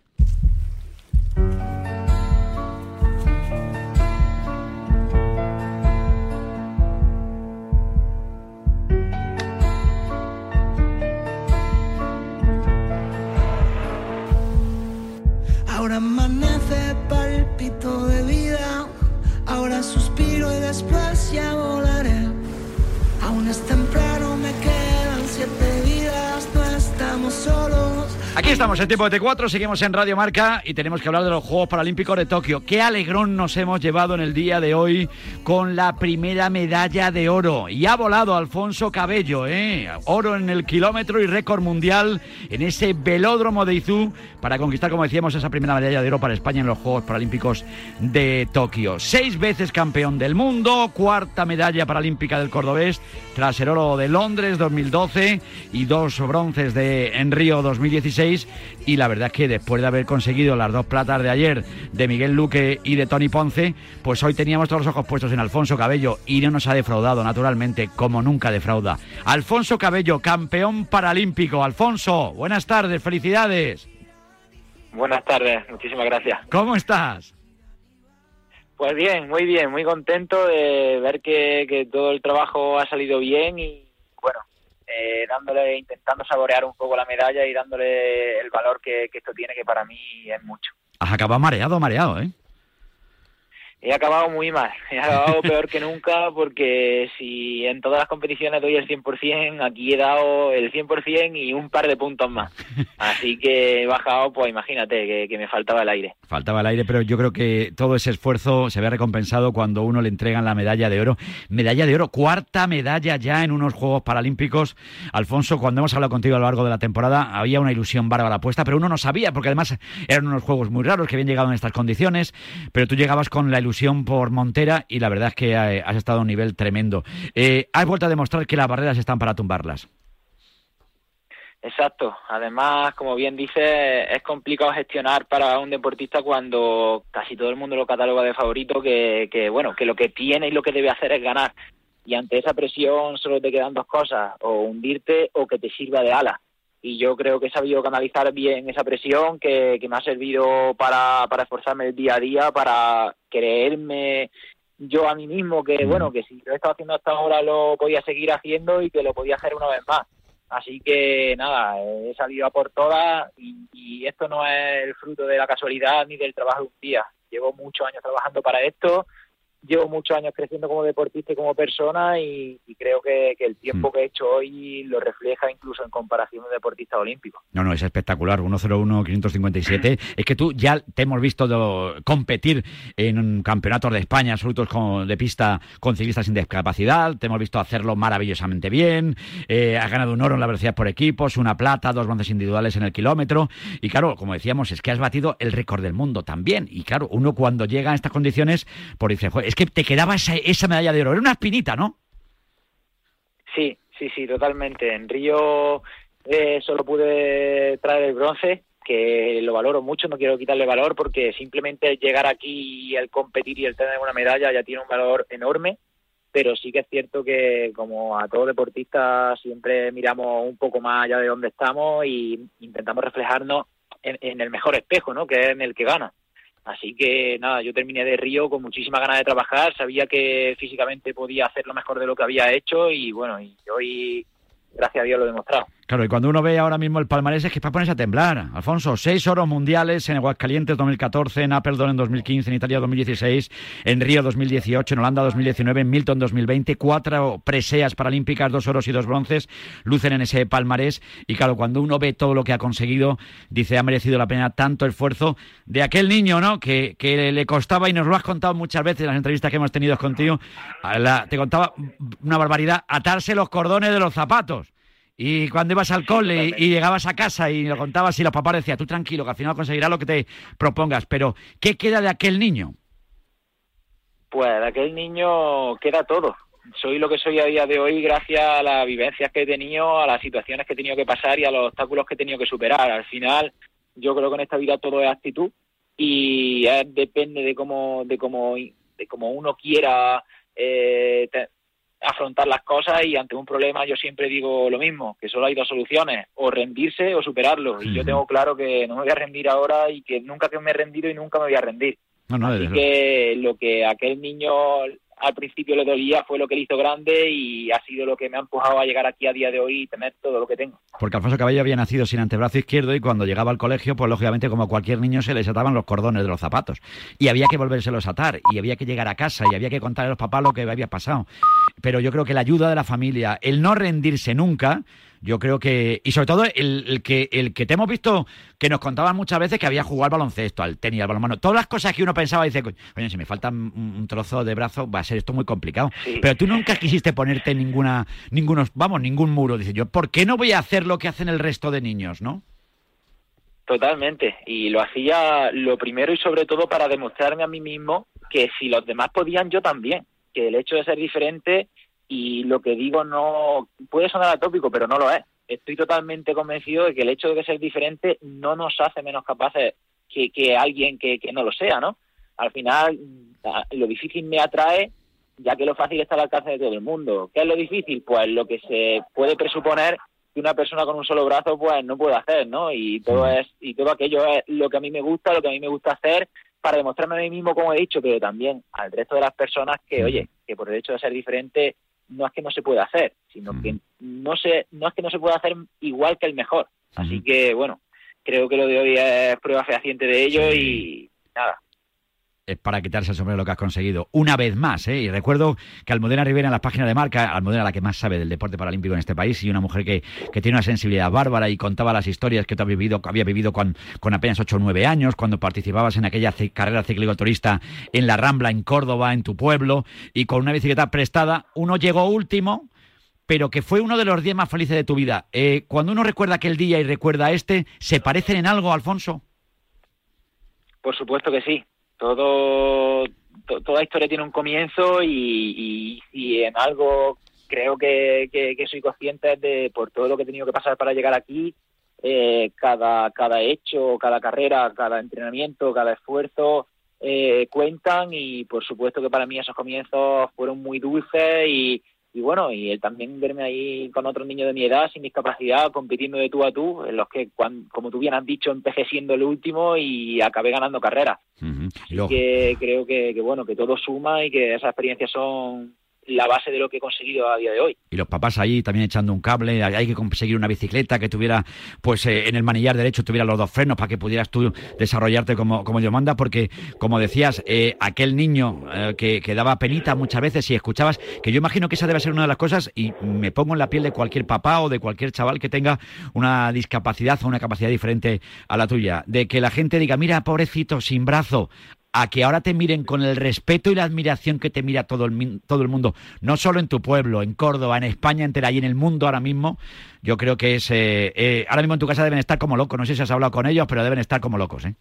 Aquí estamos en tiempo de T4, seguimos en Radio Marca y tenemos que hablar de los Juegos Paralímpicos de Tokio. Qué alegrón nos hemos llevado en el día de hoy con la primera medalla de oro. Y ha volado Alfonso Cabello, ¿eh? Oro en el kilómetro y récord mundial en ese velódromo de Izú para conquistar, como decíamos, esa primera medalla de oro para España en los Juegos Paralímpicos de Tokio. Seis veces campeón del mundo, cuarta medalla paralímpica del cordobés tras el oro de Londres 2012 y dos bronces de en Río 2016 y la verdad es que después de haber conseguido las dos platas de ayer de Miguel Luque y de Tony Ponce, pues hoy teníamos todos los ojos puestos en Alfonso Cabello y no nos ha defraudado naturalmente como nunca defrauda. Alfonso Cabello, campeón paralímpico. Alfonso, buenas tardes, felicidades. Buenas tardes, muchísimas gracias. ¿Cómo estás? Pues bien, muy bien, muy contento de ver que, que todo el trabajo ha salido bien y eh, dándole, intentando saborear un poco la medalla y dándole el valor que, que esto tiene, que para mí es mucho. Has acabado mareado, mareado, ¿eh? He acabado muy mal, he acabado peor que nunca porque si en todas las competiciones doy el 100%, aquí he dado el 100% y un par de puntos más. Así que he bajado, pues imagínate, que, que me faltaba el aire. Faltaba el aire, pero yo creo que todo ese esfuerzo se ve recompensado cuando uno le entregan la medalla de oro. Medalla de oro, cuarta medalla ya en unos Juegos Paralímpicos. Alfonso, cuando hemos hablado contigo a lo largo de la temporada, había una ilusión bárbara puesta, pero uno no sabía, porque además eran unos Juegos muy raros que habían llegado en estas condiciones, pero tú llegabas con la ilusión por Montera y la verdad es que eh, has estado a un nivel tremendo. Eh, has vuelto a demostrar que las barreras están para tumbarlas. Exacto. Además, como bien dice, es complicado gestionar para un deportista cuando casi todo el mundo lo cataloga de favorito, que, que bueno, que lo que tiene y lo que debe hacer es ganar. Y ante esa presión solo te quedan dos cosas, o hundirte o que te sirva de ala. Y yo creo que he sabido canalizar bien esa presión, que, que me ha servido para, para esforzarme el día a día, para creerme yo a mí mismo que, bueno, que si lo he estado haciendo hasta ahora lo podía seguir haciendo y que lo podía hacer una vez más. Así que nada, he salido a por todas y, y esto no es el fruto de la casualidad ni del trabajo de un día. Llevo muchos años trabajando para esto, llevo muchos años creciendo como deportista y como persona y, y creo que, que, el tiempo que he hecho hoy lo refleja incluso en comparación de deportistas olímpicos. No, no, es espectacular. 101-557. es que tú ya te hemos visto competir en campeonatos de España absolutos con, de pista con ciclistas sin discapacidad. Te hemos visto hacerlo maravillosamente bien. Eh, has ganado un oro en la velocidad por equipos, una plata, dos bronces individuales en el kilómetro. Y claro, como decíamos, es que has batido el récord del mundo también. Y claro, uno cuando llega a estas condiciones, por dice, es que te quedaba esa, esa medalla de oro. Era una espinita, ¿no? Sí, sí, sí, totalmente. En Río eh, solo pude traer el bronce, que lo valoro mucho, no quiero quitarle valor porque simplemente llegar aquí y el competir y el tener una medalla ya tiene un valor enorme, pero sí que es cierto que como a todo deportista siempre miramos un poco más allá de donde estamos y intentamos reflejarnos en, en el mejor espejo, ¿no? Que es en el que gana. Así que nada, yo terminé de Río con muchísimas ganas de trabajar, sabía que físicamente podía hacer lo mejor de lo que había hecho y bueno, y hoy gracias a Dios lo he demostrado. Claro, y cuando uno ve ahora mismo el palmarés es que para ponerse a temblar. Alfonso, seis oros mundiales en Aguascalientes 2014, en Appledon en 2015, en Italia 2016, en Río 2018, en Holanda 2019, en Milton 2020, cuatro preseas paralímpicas, dos oros y dos bronces, lucen en ese palmarés. Y claro, cuando uno ve todo lo que ha conseguido, dice, ha merecido la pena tanto esfuerzo de aquel niño, ¿no? Que, que le costaba, y nos lo has contado muchas veces en las entrevistas que hemos tenido contigo, la, te contaba una barbaridad, atarse los cordones de los zapatos Y cuando ibas al cole y, llegabas a casa y lo contabas y los papás decían, tú tranquilo, que al final conseguirás lo que te propongas. Pero, ¿qué queda de aquel niño? Pues de aquel niño queda todo. Soy lo que soy a día de hoy gracias a las vivencias que he tenido, a las situaciones que he tenido que pasar y a los obstáculos que he tenido que superar. Al final, yo creo que en esta vida todo es actitud y depende de cómo, de cómo, de cómo uno quiera eh, afrontar las cosas y ante un problema yo siempre digo lo mismo, que solo hay dos soluciones, o rendirse o superarlo. Y yo tengo claro que no me voy a rendir ahora y que nunca que me he rendido y nunca me voy a rendir. No, Así que lo que aquel niño al principio le dolía fue lo que le hizo grande y ha sido lo que me ha empujado a llegar aquí a día de hoy y tener todo lo que tengo. Porque Alfonso Cabello había nacido sin antebrazo izquierdo y cuando llegaba al colegio, pues lógicamente como cualquier niño se les ataban los cordones de los zapatos. Y había que volvérselos a atar, y había que llegar a casa, y había que contarle a los papás lo que había pasado. Pero yo creo que la ayuda de la familia, el no rendirse nunca, yo creo que... Y sobre todo el, el que, el que te hemos visto que nos contaban muchas veces que había jugado al baloncesto, al tenis, al balonmano. Todas las cosas que uno pensaba, dice, oye, si me falta un, un trozo de brazo, va a ser esto muy complicado. Pero tú nunca quisiste ponerte ninguna, ningunos, vamos, ningún muro. Dice yo, ¿por qué no voy a hacer lo que hacen el resto de niños, no? Totalmente. Y lo hacía lo primero y sobre todo para demostrarme a mí mismo que si los demás podían, yo también. Que el hecho de ser diferente y lo que digo no puede sonar atópico, pero no lo es. Estoy totalmente convencido de que el hecho de ser diferente no nos hace menos capaces que, que alguien que, que no lo sea, ¿no? Al final, a- lo difícil me atrae, ya que lo fácil está al alcance de todo el mundo. ¿Qué es lo difícil? Pues lo que se puede presuponer que una persona con un solo brazo pues no puede hacer, ¿no? Y todo es y todo aquello es lo que a mí me gusta, lo que a mí me gusta hacer para demostrarme a mí mismo como he dicho, pero también al resto de las personas que, oye, que por el hecho de ser diferente no es que no se pueda hacer, sino que no se no es que no se pueda hacer igual que el mejor. Así que bueno, creo que lo de hoy es prueba fehaciente de ello y nada, es para quitarse el sombrero lo que has conseguido. Una vez más, ¿eh? Y recuerdo que Almudena Rivera en las páginas de marca, Almudena la que más sabe del deporte paralímpico en este país y una mujer que, que tiene una sensibilidad bárbara y contaba las historias que tú has vivido, que había vivido con, con apenas 8 o 9 años, cuando participabas en aquella carrera cicloturista en la Rambla, en Córdoba, en tu pueblo, y con una bicicleta prestada, uno llegó último, pero que fue uno de los días más felices de tu vida. Eh, cuando uno recuerda aquel día y recuerda este, ¿se parecen en algo, Alfonso? Por supuesto que sí. Todo, to- toda historia tiene un comienzo y, y, en algo creo que soy consciente de por todo lo que he tenido que pasar para llegar aquí. eh, cada, cada hecho, cada carrera, cada entrenamiento, cada esfuerzo eh, cuentan y por supuesto que para mí esos comienzos fueron muy dulces y, y bueno, y el también verme ahí con otros niños de mi edad, sin discapacidad, compitiendo de tú a tú, en los que, cuan- como tú bien has dicho, empecé siendo el último y acabé ganando carreras. Y luego- Que creo que, que, bueno, que todo suma y que esas experiencias son la base de lo que he conseguido a día de hoy. y los papás ahí también echando un cable, hay que conseguir una bicicleta que tuviera, pues eh, en el manillar derecho tuviera los dos frenos para que pudieras tú desarrollarte como, como Dios manda, porque como decías, eh, aquel niño eh, que, que daba penita muchas veces y escuchabas, que yo imagino que esa debe ser una de las cosas, y me pongo en la piel de cualquier papá o de cualquier chaval que tenga una discapacidad o una capacidad diferente a la tuya, de que la gente diga, mira, pobrecito, sin brazo, a que ahora te miren con el respeto y la admiración que te mira todo el, todo el mundo, no solo en tu pueblo, en Córdoba, en España entera y en el mundo ahora mismo, yo creo que es... eh, eh, ahora mismo en tu casa deben estar como locos, no sé si has hablado con ellos, pero deben estar como locos, ¿eh?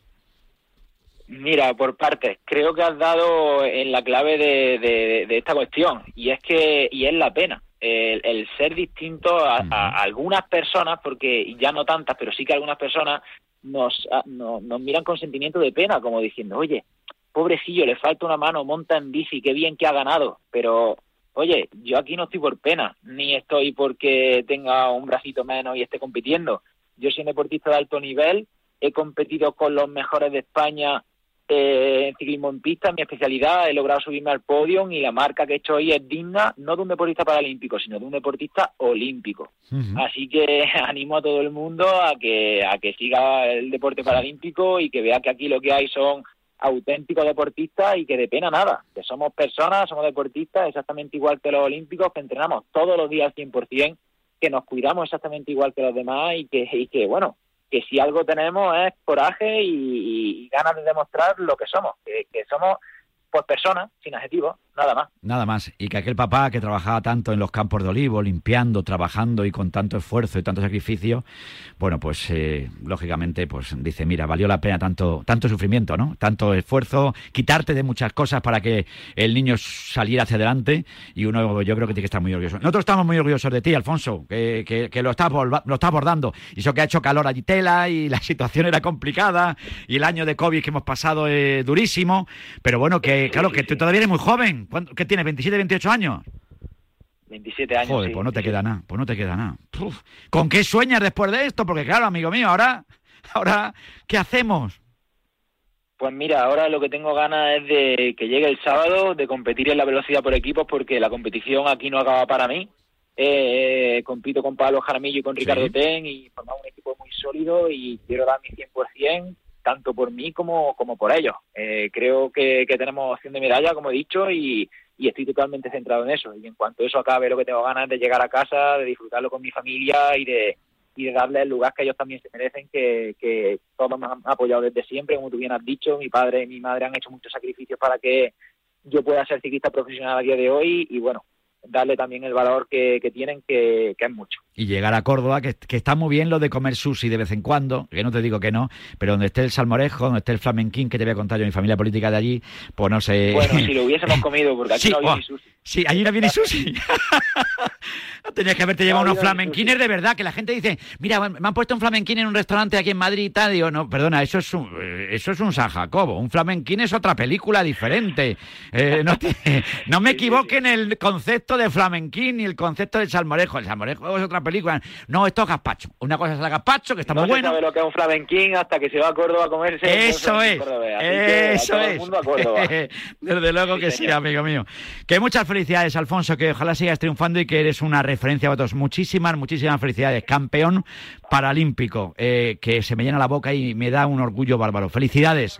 Mira, por partes, creo que has dado en la clave de, de- de esta cuestión y es que y es la pena el, el ser distinto a, a algunas personas, porque ya no tantas, pero sí que algunas personas nos, a- no- nos miran con sentimiento de pena, como diciendo, oye, pobrecillo, le falta una mano, monta en bici, qué bien que ha ganado, pero oye, yo aquí no estoy por pena, ni estoy porque tenga un bracito menos y esté compitiendo. Yo soy un deportista de alto nivel, he competido con los mejores de España eh, en ciclismo en pista, mi especialidad, he logrado subirme al podio y la marca que he hecho hoy es digna no de un deportista paralímpico, sino de un deportista olímpico. Así que animo a todo el mundo a que a que siga el deporte paralímpico y que vea que aquí lo que hay son auténticos deportistas y que de pena nada, que somos personas, somos deportistas exactamente igual que los olímpicos, que entrenamos todos los días al 100%, que nos cuidamos exactamente igual que los demás y que, y que bueno, que si algo tenemos es coraje y, ganas de demostrar lo que somos, que, que somos pues persona, sin adjetivos, nada más. Nada más. Y que aquel papá que trabajaba tanto en los campos de olivo, limpiando, trabajando y con tanto esfuerzo y tanto sacrificio, bueno, pues eh, lógicamente pues dice, mira, valió la pena tanto, tanto sufrimiento, ¿no? Tanto esfuerzo, quitarte de muchas cosas para que el niño saliera hacia adelante y uno yo creo que tiene que estar muy orgulloso. Nosotros estamos muy orgullosos de ti, Alfonso, que, que, que lo estás lo está abordando. Y eso que ha hecho calor allí tela y la situación era complicada y el año de COVID que hemos pasado es durísimo, pero bueno, que claro, que tú todavía eres muy joven. ¿Cuánto- ¿Qué tienes? ¿27, 28 años? 27 años. Joder, sí, pues no te sí, queda nada, pues no te queda nada. Uf, ¿Con qué sueñas después de esto? Porque claro, amigo mío, ahora, ahora, ¿qué hacemos? Pues mira, ahora lo que tengo ganas es de que llegue el sábado, de competir en la velocidad por equipos, porque la competición aquí no acaba para mí. Eh, compito con Pablo Jaramillo y con Ricardo Ten y formamos un equipo muy sólido y quiero dar mi 100%, tanto por mí como, como por ellos. Eh, creo que, tenemos opción de medalla, como he dicho, y, y estoy totalmente centrado en eso. Y en cuanto eso acabe, lo que tengo ganas de llegar a casa, de disfrutarlo con mi familia y de, y de darle el lugar que ellos también se merecen, que, que todos me han apoyado desde siempre, como tú bien has dicho, mi padre y mi madre han hecho muchos sacrificios para que yo pueda ser ciclista profesional a día de hoy y bueno, darle también el valor que, que tienen, que, que es mucho. Y llegar a Córdoba, que, que está muy bien lo de comer sushi de vez en cuando, que no te digo que no, pero donde esté el salmorejo, donde esté el flamenquín, que te voy a contar yo, mi familia política de allí, pues no sé. Bueno, si lo hubiésemos comido, porque aquí Sí, no había oh, ni sushi. Sí, allí no viene sushi. Tenías que haberte llevado No, unos no flamenquines de verdad, que la gente dice, mira, me han puesto un flamenquín en un restaurante aquí en Madrid y tal. Digo, no, perdona, eso es un, eh, eso es un San Jacobo. Un flamenquín es otra película diferente. Eh, no, te- no me equivoque en el concepto de flamenquín ni el concepto de salmorejo. El salmorejo es otra película. No, esto es gazpacho. Una cosa es el gazpacho, que está no muy bueno. sabe lo que es un flamenquín hasta que se va a Córdoba a comerse. Eso es, eso es. Desde luego que sí, amigo mío. Que muchas felicidades, Alfonso, que ojalá sigas triunfando y que eres una referencia para todos. Muchísimas, muchísimas felicidades. Campeón paralímpico, eh, que se me llena la boca y me da un orgullo bárbaro. Felicidades.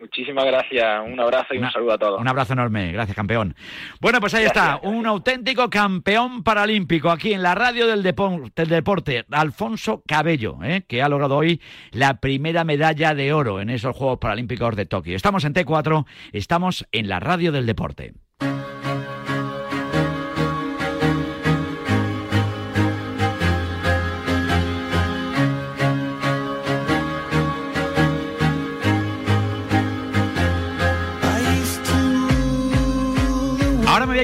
Muchísimas gracias, un abrazo y un saludo a todos. Un abrazo enorme, gracias campeón. Bueno, pues ahí está, un auténtico campeón paralímpico aquí en la radio del, depo- del deporte, Alfonso Cabello, ¿eh? que ha logrado hoy la primera medalla de oro en esos Juegos Paralímpicos de Tokio. Estamos en T4, estamos en la radio del deporte.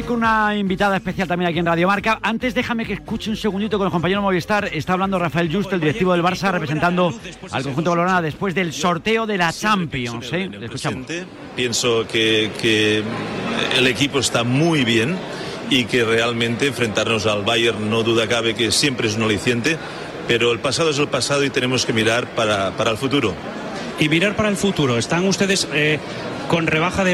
Con una invitada especial también aquí en Radio Marca. Antes déjame que escuche un segundito con el compañero Movistar. Está hablando Rafael Just, el directivo del Barça, representando al conjunto Valorana después del sorteo de la Champions. ¿eh? Le escuchamos. Pienso que, que el equipo está muy bien y que realmente enfrentarnos al Bayern no duda cabe que siempre es un aliciente, pero el pasado es el pasado y tenemos que mirar para, para el futuro. y mirar para el futuro. Están ustedes eh, con rebaja de,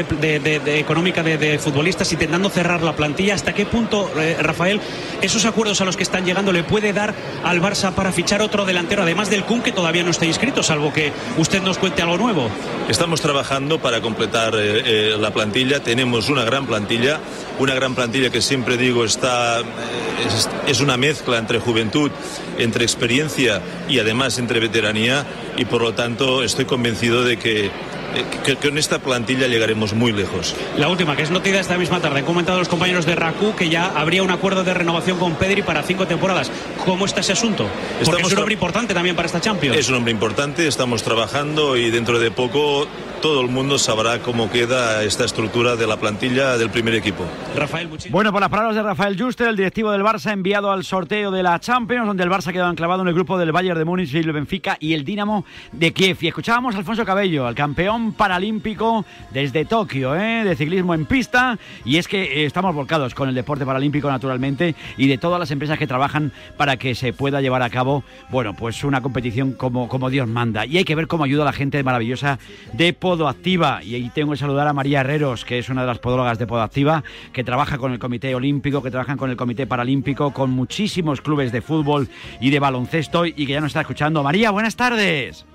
económica de, futbolistas, intentando cerrar la plantilla. ¿Hasta qué punto, eh, Rafael, esos acuerdos a los que están llegando le puede dar al Barça para fichar otro delantero, además del Kun, que todavía no está inscrito, salvo que usted nos cuente algo nuevo? Estamos trabajando para completar eh, eh, la plantilla. Tenemos una gran plantilla, una gran plantilla que siempre digo está es, es una mezcla entre juventud, entre experiencia y además entre veteranía. Y por lo tanto estoy convencido de que, eh, que- con esta plantilla llegaremos muy lejos. La última, que es noticia esta misma tarde. Han comentado los compañeros de RACU que ya habría un acuerdo de renovación con Pedri para cinco temporadas. ¿Cómo está ese asunto? Porque Estamos es un hombre importante también para esta Champions. Es un hombre importante, estamos trabajando y dentro de poco todo el mundo sabrá cómo queda esta estructura de la plantilla del primer equipo. Rafael, Bueno, por las palabras de Rafael Juste, el directivo del Barça, enviado al sorteo de la Champions, donde el Barça quedó enclavado en el grupo del Bayern de Múnich, el Benfica y el Dinamo de Kiev. Y escuchábamos a Alfonso Cabello, el campeón paralímpico desde Tokio, ¿eh? de ciclismo en pista. Y es que eh, estamos volcados con el deporte paralímpico, naturalmente, y de todas las empresas que trabajan para que se pueda llevar a cabo, bueno, pues una competición como, como Dios manda. Y hay que ver cómo ayuda a la gente maravillosa de Podoactiva. Y ahí tengo que saludar a María Herreros, que es una de las podólogas de Podoactiva, que trabaja con el Comité Olímpico, que trabajan con el Comité Paralímpico, con muchísimos clubes de fútbol y de baloncesto, y que ya nos está escuchando. María, buenas tardes.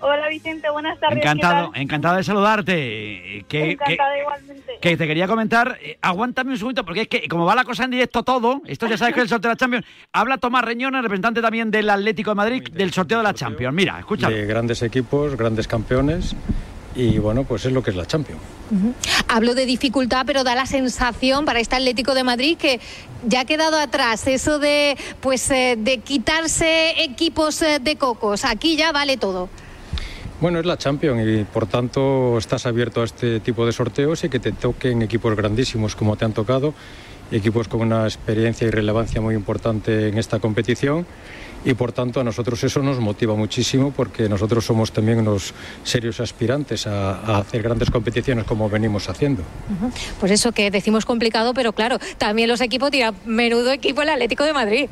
Hola Vicente, buenas tardes. Encantado, ¿qué tal? encantado de saludarte. Que, Encantada igualmente. que, que te quería comentar, eh, aguántame un segundito, porque es que como va la cosa en directo todo, esto ya sabes que es el sorteo de la Champions, habla Tomás Reñón, representante también del Atlético de Madrid, del sorteo de la Champions. Mira, escúchalo. de grandes equipos, grandes campeones y bueno, pues es lo que es la Champions. Hablo de dificultad, pero da la sensación para este Atlético de Madrid que ya ha quedado atrás eso de pues eh, de quitarse equipos eh, de cocos. Aquí ya vale todo. Bueno, es la Champions y por tanto estás abierto a este tipo de sorteos y que te toquen equipos grandísimos como te han tocado, equipos con una experiencia y relevancia muy importante en esta competición y por tanto a nosotros eso nos motiva muchísimo porque nosotros somos también unos serios aspirantes a, a hacer grandes competiciones como venimos haciendo. Pues eso que decimos complicado, pero claro, también los equipos tiran menudo equipo el Atlético de Madrid.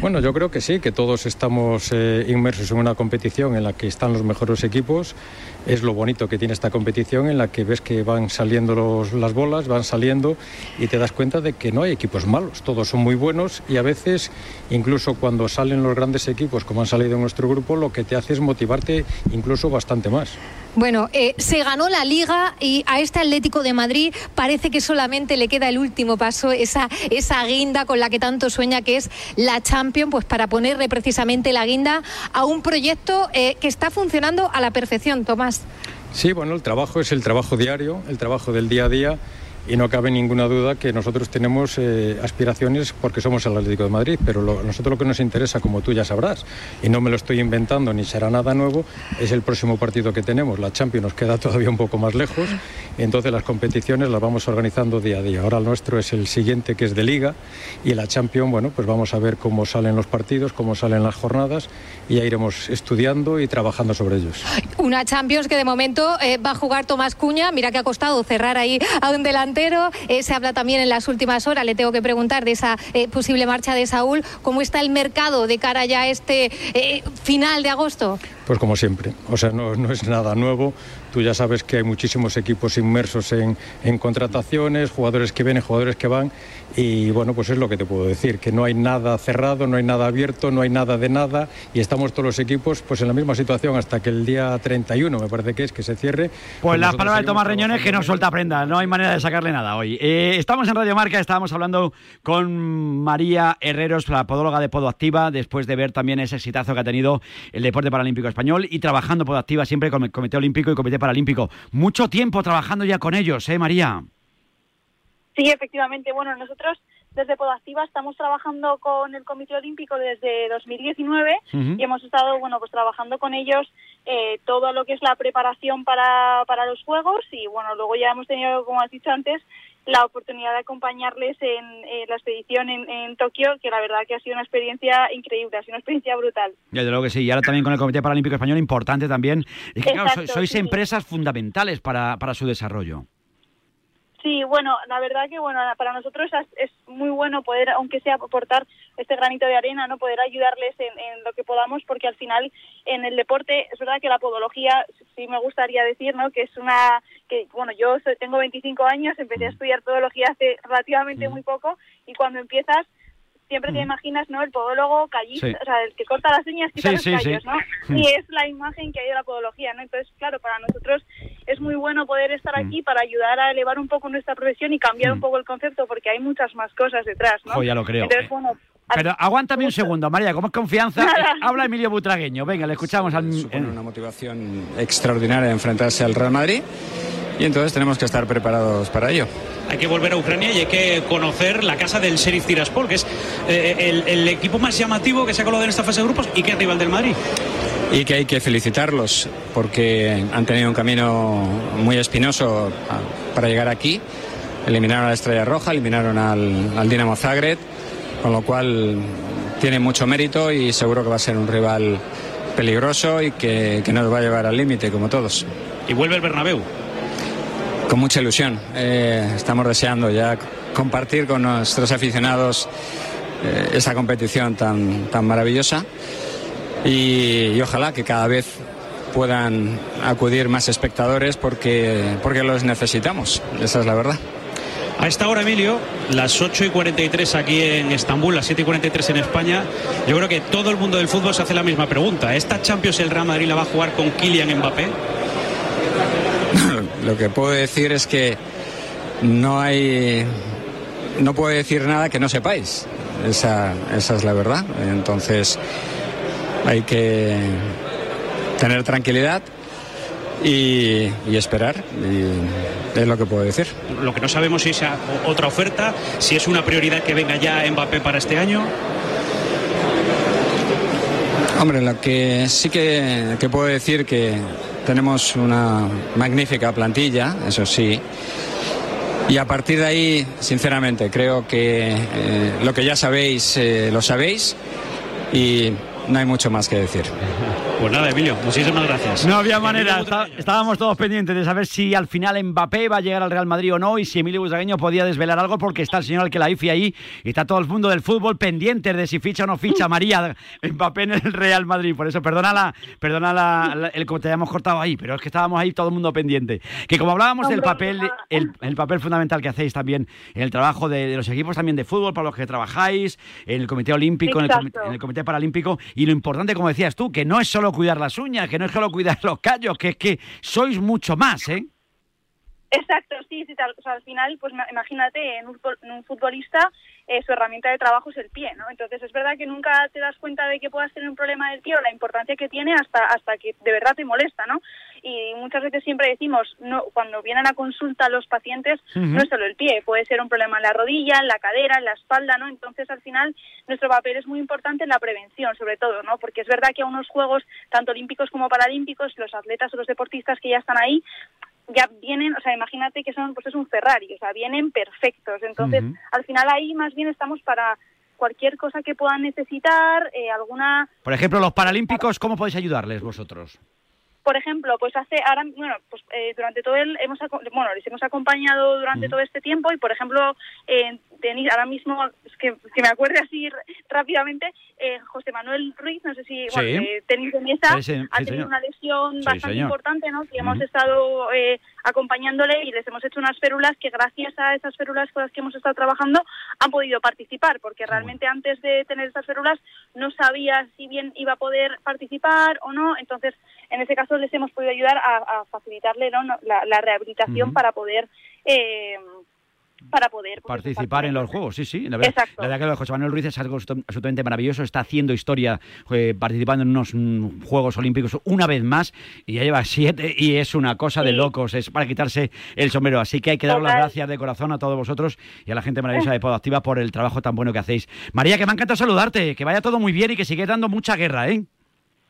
Bueno, yo creo que sí, que todos estamos eh, inmersos en una competición en la que están los mejores equipos. Es lo bonito que tiene esta competición en la que ves que van saliendo las bolas, van saliendo y te das cuenta de que no hay equipos malos, todos son muy buenos y a veces, incluso cuando salen los grandes equipos, como han salido en nuestro grupo, lo que te hace es motivarte incluso bastante más. Bueno, eh, se ganó la liga y a este Atlético de Madrid parece que solamente le queda el último paso, esa, esa guinda con la que tanto sueña que es la Champions, pues para ponerle precisamente la guinda a un proyecto eh, que está funcionando a la perfección, Tomás. Sí, bueno, el trabajo es el trabajo diario, el trabajo del día a día y no cabe ninguna duda que nosotros tenemos eh, aspiraciones porque somos el Atlético de Madrid, pero lo- nosotros lo que nos interesa, como tú ya sabrás, y no me lo estoy inventando ni será nada nuevo, es el próximo partido que tenemos. La Champions nos queda todavía un poco más lejos, y entonces las competiciones las vamos organizando día a día. Ahora el nuestro es el siguiente que es de Liga y la Champions, bueno, pues vamos a ver cómo salen los partidos, cómo salen las jornadas y ya iremos estudiando y trabajando sobre ellos. Una Champions que de momento eh, va a jugar Tomás Cuña. Mira que ha costado cerrar ahí a un Eh, se habla también en las últimas horas, le tengo que preguntar de esa eh, posible marcha de Saúl. ¿Cómo está el mercado de cara ya a este eh, final de agosto? Pues como siempre, o sea, no, no es nada nuevo. Tú ya sabes que hay muchísimos equipos inmersos en, en contrataciones, jugadores que vienen, jugadores que van, y bueno, pues es lo que te puedo decir, que no hay nada cerrado, no hay nada abierto, no hay nada de nada, y estamos todos los equipos pues en la misma situación hasta que el día 31, me parece que es, que se cierre. Pues las palabras de Tomás Reñones que no suelta prenda, no hay manera de sacarle nada hoy. Eh, estamos en Radio Marca, estábamos hablando con María Herreros, la podóloga de Podoactiva, después de ver también ese exitazo que ha tenido el deporte paralímpico español y trabajando Podoactiva siempre con el Comité Olímpico y Comité Paralímpico. Mucho tiempo trabajando ya con ellos, ¿eh, María? Sí, efectivamente. Bueno, nosotros desde Podactiva estamos trabajando con el Comité Olímpico desde 2019 Ujú. y hemos estado, bueno, pues trabajando con ellos eh, todo lo que es la preparación para, para los Juegos y, bueno, luego ya hemos tenido, como has dicho antes, la oportunidad de acompañarles en, eh, la expedición en, en Tokio, que la verdad que ha sido una experiencia increíble, ha sido una experiencia brutal. Desde luego que sí, y ahora también con el Comité Paralímpico Español, importante también. Es que, claro, Exacto, sois, sois sí. empresas fundamentales para, para su desarrollo. Sí, bueno, la verdad que bueno, para nosotros es, es muy bueno poder, aunque sea aportar este granito de arena, no poder ayudarles en, en lo que podamos, porque al final en el deporte es verdad que la podología, sí me gustaría decir, ¿no? Que es una, que bueno, yo tengo 25 años, empecé a estudiar podología hace relativamente muy poco y cuando empiezas siempre te imaginas, ¿no? El podólogo callista, Sí. o sea, el que corta las uñas, quita Sí, los sí, callos, sí. ¿no? Y es la imagen que hay de la podología, ¿no? Entonces, claro, para nosotros es muy bueno poder estar aquí para ayudar a elevar un poco nuestra profesión y cambiar un poco el concepto, porque hay muchas más cosas detrás, ¿no? Ya lo creo. Entonces, bueno, Pero aguántame un segundo, María, como es confianza, eh, habla Emilio Butragueño. Venga, le escuchamos al... una motivación extraordinaria de enfrentarse al Real Madrid y entonces tenemos que estar preparados para ello. Hay que volver a Ucrania y hay que conocer la casa del Sheriff Tiraspol, que es eh, el, el equipo más llamativo que se ha colado en esta fase de grupos y que es rival del Madrid. Y que hay que felicitarlos porque han tenido un camino muy espinoso ah, para llegar aquí. Eliminaron a la Estrella Roja, eliminaron al, al Dinamo Zagreb, con lo cual tiene mucho mérito y seguro que va a ser un rival peligroso y que, que nos va a llevar al límite, como todos. Y vuelve el Bernabéu. Con mucha ilusión. Eh, estamos deseando ya compartir con nuestros aficionados eh, esa competición tan, tan maravillosa y, ojalá que cada vez puedan acudir más espectadores porque, porque los necesitamos. Esa es la verdad. A esta hora, Emilio, las 8 y 43 aquí en Estambul, las 7 y 43 en España, yo creo que todo el mundo del fútbol se hace la misma pregunta. ¿Esta Champions el Real Madrid la va a jugar con Kylian Mbappé? Lo que puedo decir es que no hay. No puedo decir nada que no sepáis. Esa, esa es la verdad. Entonces hay que tener tranquilidad y, y esperar. Y es lo que puedo decir. Lo que no sabemos si es otra oferta, si es una prioridad que venga ya Mbappé para este año. Hombre, lo que sí que, que puedo decir que tenemos una magnífica plantilla, eso sí. Y a partir de ahí, sinceramente, creo que eh, lo que ya sabéis, eh, lo sabéis y no hay mucho más que decir. Pues nada, Emilio, muchísimas gracias. No había manera, está- estábamos todos pendientes de saber si al final Mbappé va a llegar al Real Madrid o no y si Emilio Butragueño podía desvelar algo porque está el señor Alquelaifi ahí y está todo el mundo del fútbol pendiente de si ficha o no ficha María Mbappé en el Real Madrid. Por eso, perdona, la, perdona la- la- el que te hayamos cortado ahí, pero es que estábamos ahí todo el mundo pendiente. Que como hablábamos del papel, el, el papel fundamental que hacéis también en el trabajo de, de los equipos también de fútbol para los que trabajáis, en el Comité Olímpico, el, en el Comité Paralímpico y lo importante, como decías tú, que no es solo cuidar las uñas, que no es solo cuidar los callos, que es que sois mucho más, ¿eh? Exacto, sí, sí, o al final, pues ma- imagínate, en un futbolista eh, su herramienta de trabajo es el pie, ¿no? Entonces es verdad que nunca te das cuenta de que puedas tener un problema del pie o la importancia que tiene hasta hasta que de verdad te molesta, ¿no? Y muchas veces siempre decimos, no, cuando vienen a consulta los pacientes, no es solo el pie, puede ser un problema en la rodilla, en la cadera, en la espalda, ¿no? Entonces al final nuestro papel es muy importante en la prevención, sobre todo, ¿no? Porque es verdad que a unos juegos, tanto olímpicos como paralímpicos, los atletas o los deportistas que ya están ahí, ya vienen, o sea, imagínate que son, pues es un Ferrari, o sea, vienen perfectos. Entonces, al final ahí más bien estamos para cualquier cosa que puedan necesitar, eh, alguna, Por ejemplo, los Paralímpicos, ¿cómo podéis ayudarles vosotros? Por ejemplo, pues hace ahora, bueno, pues eh, durante todo el, hemos, bueno, les hemos acompañado durante todo este tiempo y, por ejemplo, eh, tenis, ahora mismo, es que, que me acuerde así rápidamente, eh, José Manuel Ruiz, no sé si, bueno, Sí. de mesa, Sí, sí, ha tenido señor. una lesión bastante importante, ¿no? Que hemos Ujú. estado eh, acompañándole y les hemos hecho unas férulas que gracias a esas férulas con las que hemos estado trabajando han podido participar, porque realmente antes de tener esas férulas no sabía si bien iba a poder participar o no, entonces en ese caso les hemos podido ayudar a, a facilitarle ¿no? la, la rehabilitación para poder eh, para poder pues, Participar en los juegos, sí, sí. La verdad, Exacto. la verdad que lo de José Manuel Ruiz es algo absolut- absolutamente maravilloso. Está haciendo historia, eh, participando en unos mm, Juegos Olímpicos una vez más y ya lleva siete y es una cosa de locos. Es para quitarse el sombrero. Así que hay que dar las gracias de corazón a todos vosotros y a la gente maravillosa de Podo Activa por el trabajo tan bueno que hacéis. María, que me ha encantado saludarte. Que vaya todo muy bien y que sigue dando mucha guerra, ¿eh?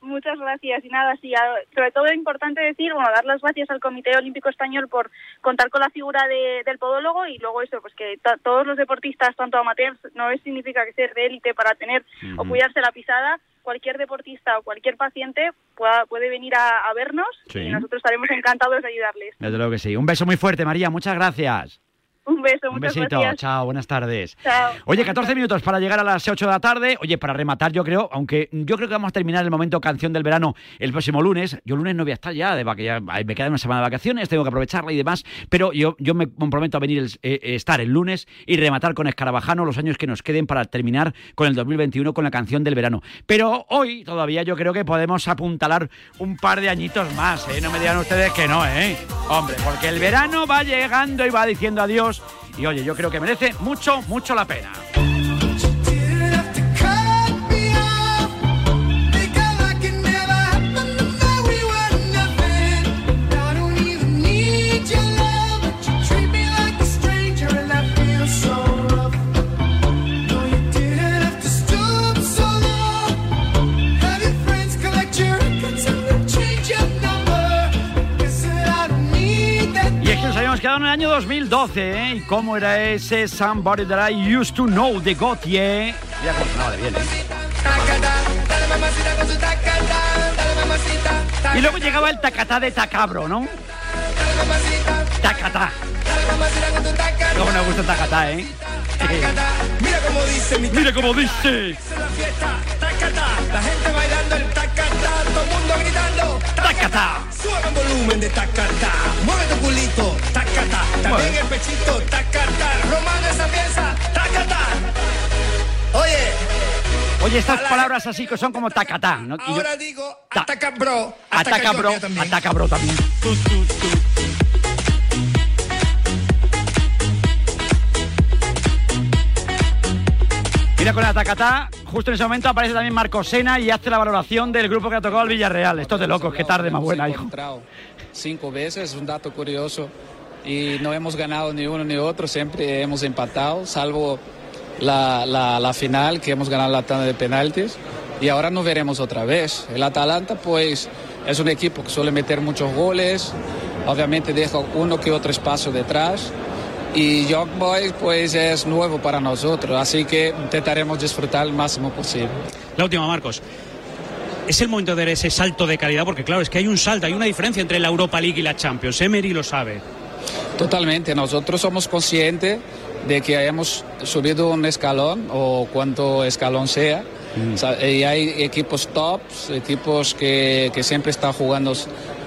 Muchas gracias y nada, sí, sobre todo es importante decir, bueno, dar las gracias al Comité Olímpico Español por contar con la figura de- del podólogo y luego eso, pues que to- todos los deportistas, tanto amateurs, no es, significa que ser de élite para tener o cuidarse la pisada, cualquier deportista o cualquier paciente pueda, puede venir a, a vernos Sí. y nosotros estaremos encantados de ayudarles. Desde luego que sí. Un beso muy fuerte, María. Muchas gracias. Un beso, Un muchas besito. gracias. Chao, buenas tardes. Chao. Oye, 14 minutos para llegar a las 8 de la tarde. Oye, para rematar, yo creo, aunque yo creo que vamos a terminar el momento canción del verano el próximo lunes. Yo el lunes no voy a estar ya, de ya me queda una semana de vacaciones, tengo que aprovecharla y demás. Pero yo, yo me comprometo a venir, el- eh, eh, estar el lunes y rematar con Escarabajano los años que nos queden para terminar con el 2021 con la canción del verano. Pero hoy todavía yo creo que podemos apuntalar un par de añitos más, ¿eh? No me digan ustedes que no, ¿eh? Hombre, porque el verano va llegando y va diciendo adiós. Y oye, yo creo que merece mucho, mucho la pena. Nos quedado en el año 2012, ¿eh? ¿Y cómo era ese Somebody That I Used to Know de Gautier? Mira cómo de bien, ¿eh? Y luego llegaba el tacatá de Tacabro, ¿no? Tacatá. Luego me gusta el tacatá, ¿eh? Mira cómo dice mi Mira cómo dice. la fiesta, tacata, la gente bailando el tacata, todo el mundo gritando tacata. Sube el volumen de tacata, mueve tu culito, tacata, también el pechito, tacata, romano esa pieza, tacata. Oye, Oye, estas palabras así que son como tacatá, ¿no? Ahora digo, ataca bro, Ataca, bro. Ataca, bro, también. Mira con la tacatá, justo en ese momento aparece también Marco Sena y hace la valoración del grupo que ha tocado al Villarreal. Esto es de locos, qué tarde más buena, hijo. cinco veces, es un dato curioso. Y no hemos ganado ni uno ni otro, siempre hemos empatado, salvo la, la- la final que hemos ganado la tanda de penaltis. Y ahora nos veremos otra vez. El Atalanta, pues, es un equipo que suele meter muchos goles, obviamente deja uno que otro espacio detrás. Y Young Boys, pues, es nuevo para nosotros, así que intentaremos disfrutar el máximo posible. La última, Marcos. Es el momento de dar ese salto de calidad, porque claro, es que hay un salto, hay una diferencia entre la Europa League y la Champions. Emery lo sabe. Totalmente, nosotros somos conscientes de que hemos subido un escalón o cuanto escalón sea. O sea, y hay equipos tops, equipos que, que siempre están jugando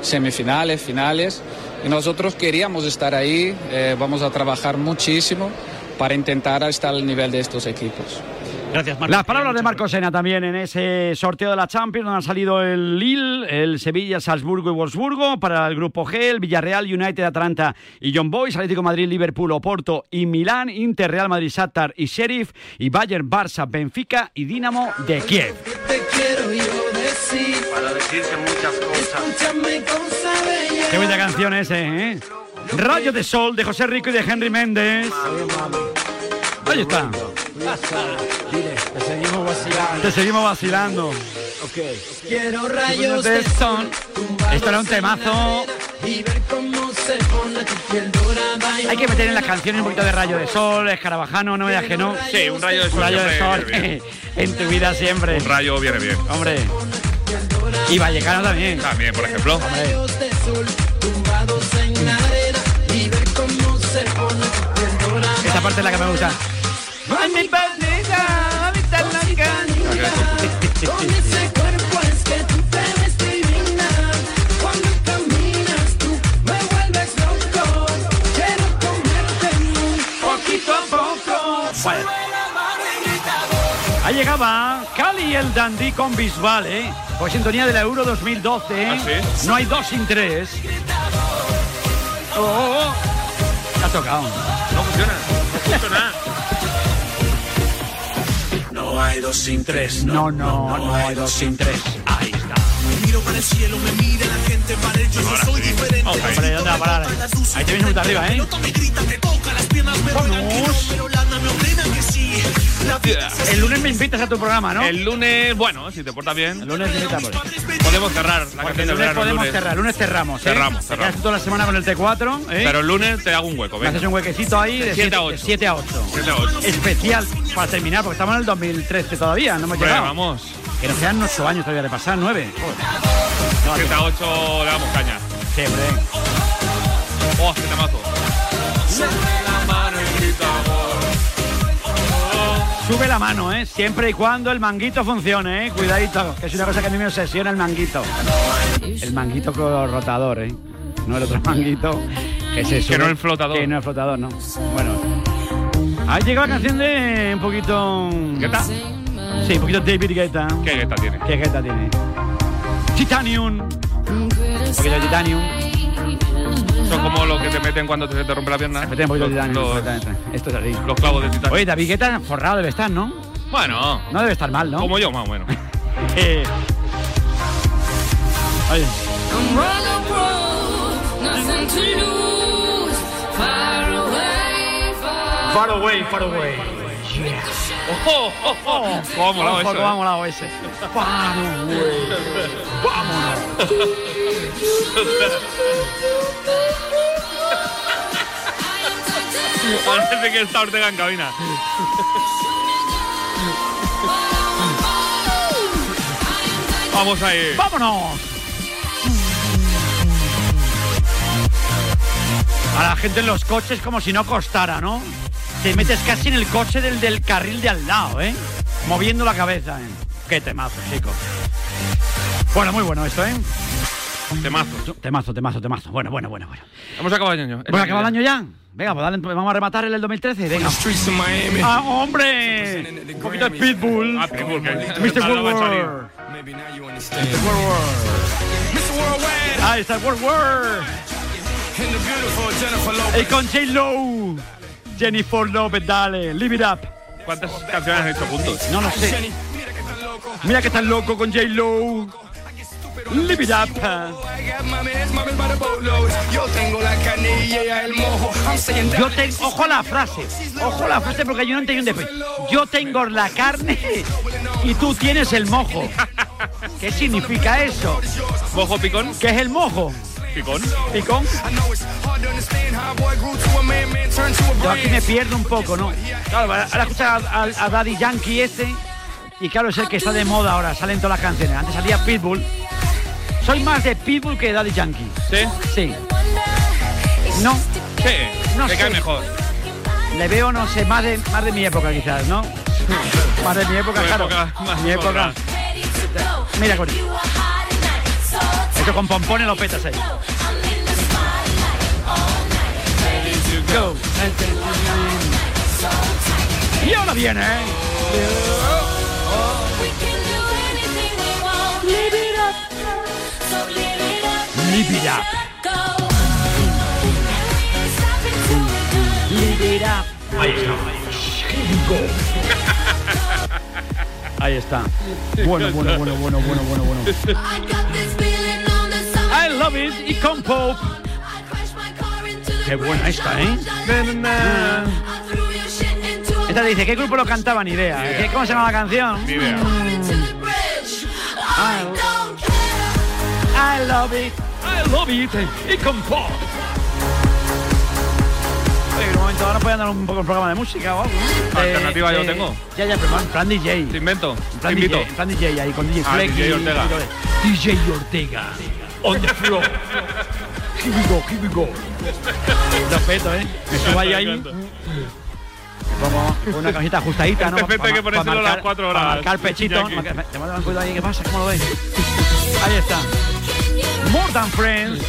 semifinales, finales. Y nosotros queríamos estar ahí, eh, vamos a trabajar muchísimo para intentar estar al nivel de estos equipos. Gracias, Las palabras de Marco Sena también en ese sorteo de la Champions, donde han salido el Lille, el Sevilla, Salzburgo y Wolfsburgo. Para el grupo G, el Villarreal, United, Atlanta y John Boys, Atlético Madrid, Liverpool, Oporto y Milán, Inter, Real Madrid, Shakhtar y Sheriff, y Bayern, Barça, Benfica y Dinamo de Kiev. Para decirte muchas cosas. Qué buena canción ese, ¿eh? Rayo de Sol de José Rico y de Henry Méndez. Ahí está. Te seguimos vacilando. Te seguimos vacilando. Quiero rayos de de sol. Esto era un temazo. Hay que meter en las canciones un poquito de rayo de sol, escarabajano, no me digas que no. Sí, un rayo de sol Un rayo de sol en tu vida siempre. Un rayo viene bien. Hombre. Y Vallecano también. También, por ejemplo. Esta parte es la que me gusta. Mami, paleta, habita la Con ese cuerpo es que tú te ves divina. Cuando caminas tú me vuelves loco. Quiero comerte poquito a poco. Bueno. Ahí llegaba El Dandy con Bisbal, ¿eh? Pues sintonía de la Euro 2012. ¿Ah, sí? No hay dos sin tres. Oh, oh, oh. Ha tocado. No funciona. No funciona. No hay dos sin tres. No, no, no hay dos sin tres. Ahí está. Miro para el cielo, me mira la gente para el yo no soy diferente. Hombre, ¿dónde va a parar? Ahí te vienes muy arriba, ¿eh? Me grita, me toca las piernas, me pero que vida El lunes me invitas a tu programa, ¿no? El lunes, bueno, si te portas bien. El lunes me invitas. Podemos cerrar la Porque canción el de lunes podemos lunes. cerrar, el lunes cerramos, ¿eh? Cerramos, Te cerramos. quedas toda la semana con el T4, ¿eh? Pero el lunes te hago un hueco, Me venga. haces un huequecito ahí de Siete a 7 ocho. 7 a 8. Siete a ocho. Especial para terminar, porque estamos en el 2013 todavía, no hemos Hombre, llegado. vamos. Que nos quedan 8 años todavía de pasar, 9. 7 a 8 le damos caña. Sí, hombre. Oh, qué temazo. Sube la mano, ¿eh? Siempre y cuando el manguito funcione, ¿eh? Cuidadito, que es una cosa que a mí me obsesiona el manguito. El manguito con rotador, ¿eh? No el otro manguito. Que, se sube- no el flotador. Que no el flotador, no. Bueno. Ahí llega la canción de un poquito... ¿Guetta? Sí, un poquito David Guetta. ¿Qué gueta tiene? ¿Qué Guetta tiene? Titanium. Un poquito de Titanium. Meten cuando te, se te rompe la pierna. Mete un poquito de Los- Titanium. los- exactamente. Esto es así. Los clavos de titanio. Oye, David Guetta forrado debe estar, ¿no? Bueno, No debe estar mal, ¿no? como yo, más o menos. Eh, Oye. Far away, far away, far away. ¡Oh, oh, oh! ¿Cómo ha molado eso? cómo ha eh? molado ese. Far away. Parece que está Ortega en cabina. Vamos ahí. ¡Vámonos! A la gente en los coches como si no costara, ¿no? Te metes casi en el coche del, del carril de al lado, ¿eh? Moviendo la cabeza, ¿eh? Qué temazo, chico. Bueno, muy bueno esto, ¿eh? Temazo. Temazo, temazo, temazo. Bueno, bueno, bueno, bueno. Hemos acabado el año. ¿Voy a acabar el año ya? Venga, pues dale, vamos a rematar el del 2013. Venga. ¡Ah, hombre! Un poquito de Pitbull. Ah, Pitbull, que Mr. ahora va a salir. World War. Ahí está el World War. Y con J. Lowe. Jennifer Lopez, dale. Live it up. ¿Cuántas canciones has hecho juntos? No lo sé. Mira que estás loco con J-Lo. Live it up. Yo tengo la carne y ella el mojo. Yo tengo, ojo a la frase, ojo a la frase porque yo no entendí un después. Yo tengo la carne y tú tienes el mojo. ¿Qué significa eso? ¿Mojo picón? ¿Qué es el mojo? ¿Picón? ¿Picón? Yo aquí me pierdo un poco, ¿no? Claro, ahora escucha a, a- a Daddy Yankee este y claro, es el que está de moda ahora, salen todas las canciones. Antes salía Pitbull. Soy más de Pitbull que de Daddy Yankee. ¿Sí? Sí. No. Sí, No te sé. cae mejor. Le veo, no sé, más de, más de mi época quizás, ¿no? más de mi época, claro. época, más mi época. Mira, Cori. Eso con pompones lo petas ahí. Go. Y ahora viene. Live it up. Ahí está. Bueno, bueno, bueno, bueno, bueno, bueno, bueno. I love it y con pop. Qué buena esta, ¿eh? Ah. Esta dice, ¿qué grupo lo cantaba? Ni idea. ¿Qué- ¿Cómo se llama la canción? Ni idea. I love it, I love it y con pop. Oye, en un momento ahora pueden dar un poco el programa de música o algo. Alternativa De- yo de- tengo. Ya, ya, pero en plan DJ. Te invento. En Te plan invito. DJ, en plan DJ ahí con DJ Ah, Fleck DJ y- Ortega. y. DJ Ortega. On the floor. Here we go, here we go. Lo peto, ¿eh? Me subo ahí con una camiseta ajustadita, ¿no? Este efecto hay que ponérselo a las marcar- cuatro pa horas, marcar pechito. Jackie. marcar- Te cuidado ahí, ¿qué pasa? ¿Cómo lo ves? Ahí está. More Than Friends.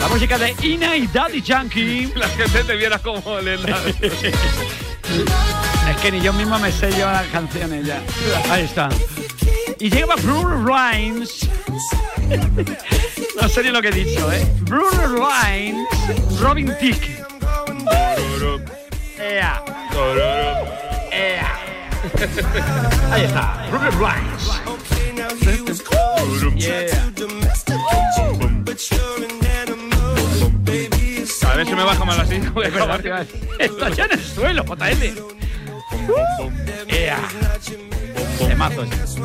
La música de Ina y Daddy Yankee. La gente te viera como le Es que ni yo mismo me sé yo las canciones ya. Ahí está. Y llega Bruno Lines. No sé ni lo que he dicho, ¿eh? Bruno Lines. Robin Tick. Ea. Ea. Ahí está. Lines. Yeah. A ver si me baja más así. Voy a te en el suelo, JL. Ea. Temazo ese.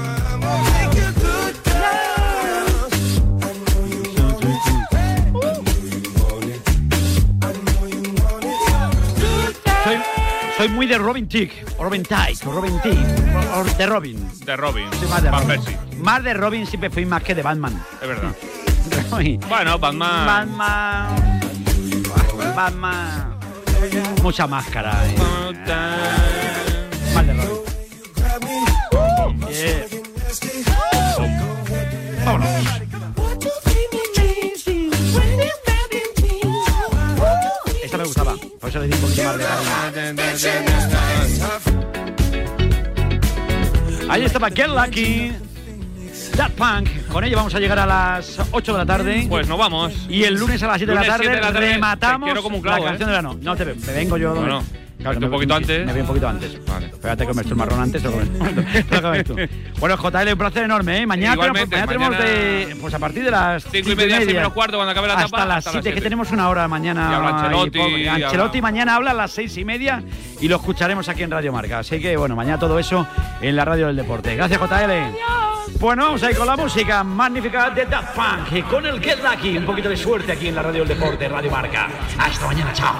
Soy muy de Robin Tick, o Robin o Robin Tick, de Robin. De Robin. Soy más de Van Robin. Persie. Más de Robin siempre fui más que de Batman. Es verdad. Robin. Bueno, Batman. Batman. Batman. Mucha máscara. eh. Más de Robin. Yeah. Vámonos. Me gustaba, por eso le di un poquito más de cariño. Ahí estaba Get Lucky. That Punk. Con ello vamos a llegar a las 8 de la tarde. Pues nos vamos. Y el lunes a las 7 de la tarde, 7 de la tarde, rematamos clavo, la canción ¿eh? de verano. No, te, me vengo yo. No, no. Claro, un poquito antes. Me voy un poquito antes. Vale. Espérate que me estoy el marrón antes. te lo comes. Lo comes tú. Bueno, JL, un placer enorme. ¿eh? Mañana, tenemos, mañana tenemos mañana- de. Pues a partir de las. Cinco y media, seis menos cuarto, cuando acabe la hasta etapa, las hasta 7, las que siete. tenemos una hora mañana. Y habla Ancelotti, y poco. y Ancelotti habla- mañana habla a las seis y media y lo escucharemos aquí en Radio Marca. Así que, bueno, mañana todo eso en la radio del deporte. Gracias, JL. Bueno, vamos a ir con la música magnífica de Daft Punk y con el Get Lucky. Un poquito de suerte aquí en la radio del deporte, Radio Marca. Hasta mañana, chao.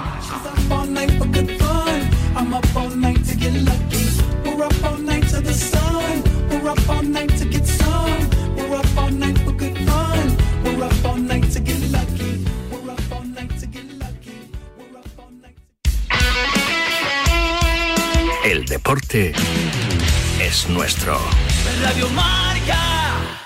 I'm up all night to get lucky. We're up all night to the sun. We're up all night to get some. We're up all night for good fun. We're up all night to get lucky. We're up all night to get lucky. We're up all night. El deporte es nuestro. Radio Marca.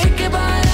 Take about it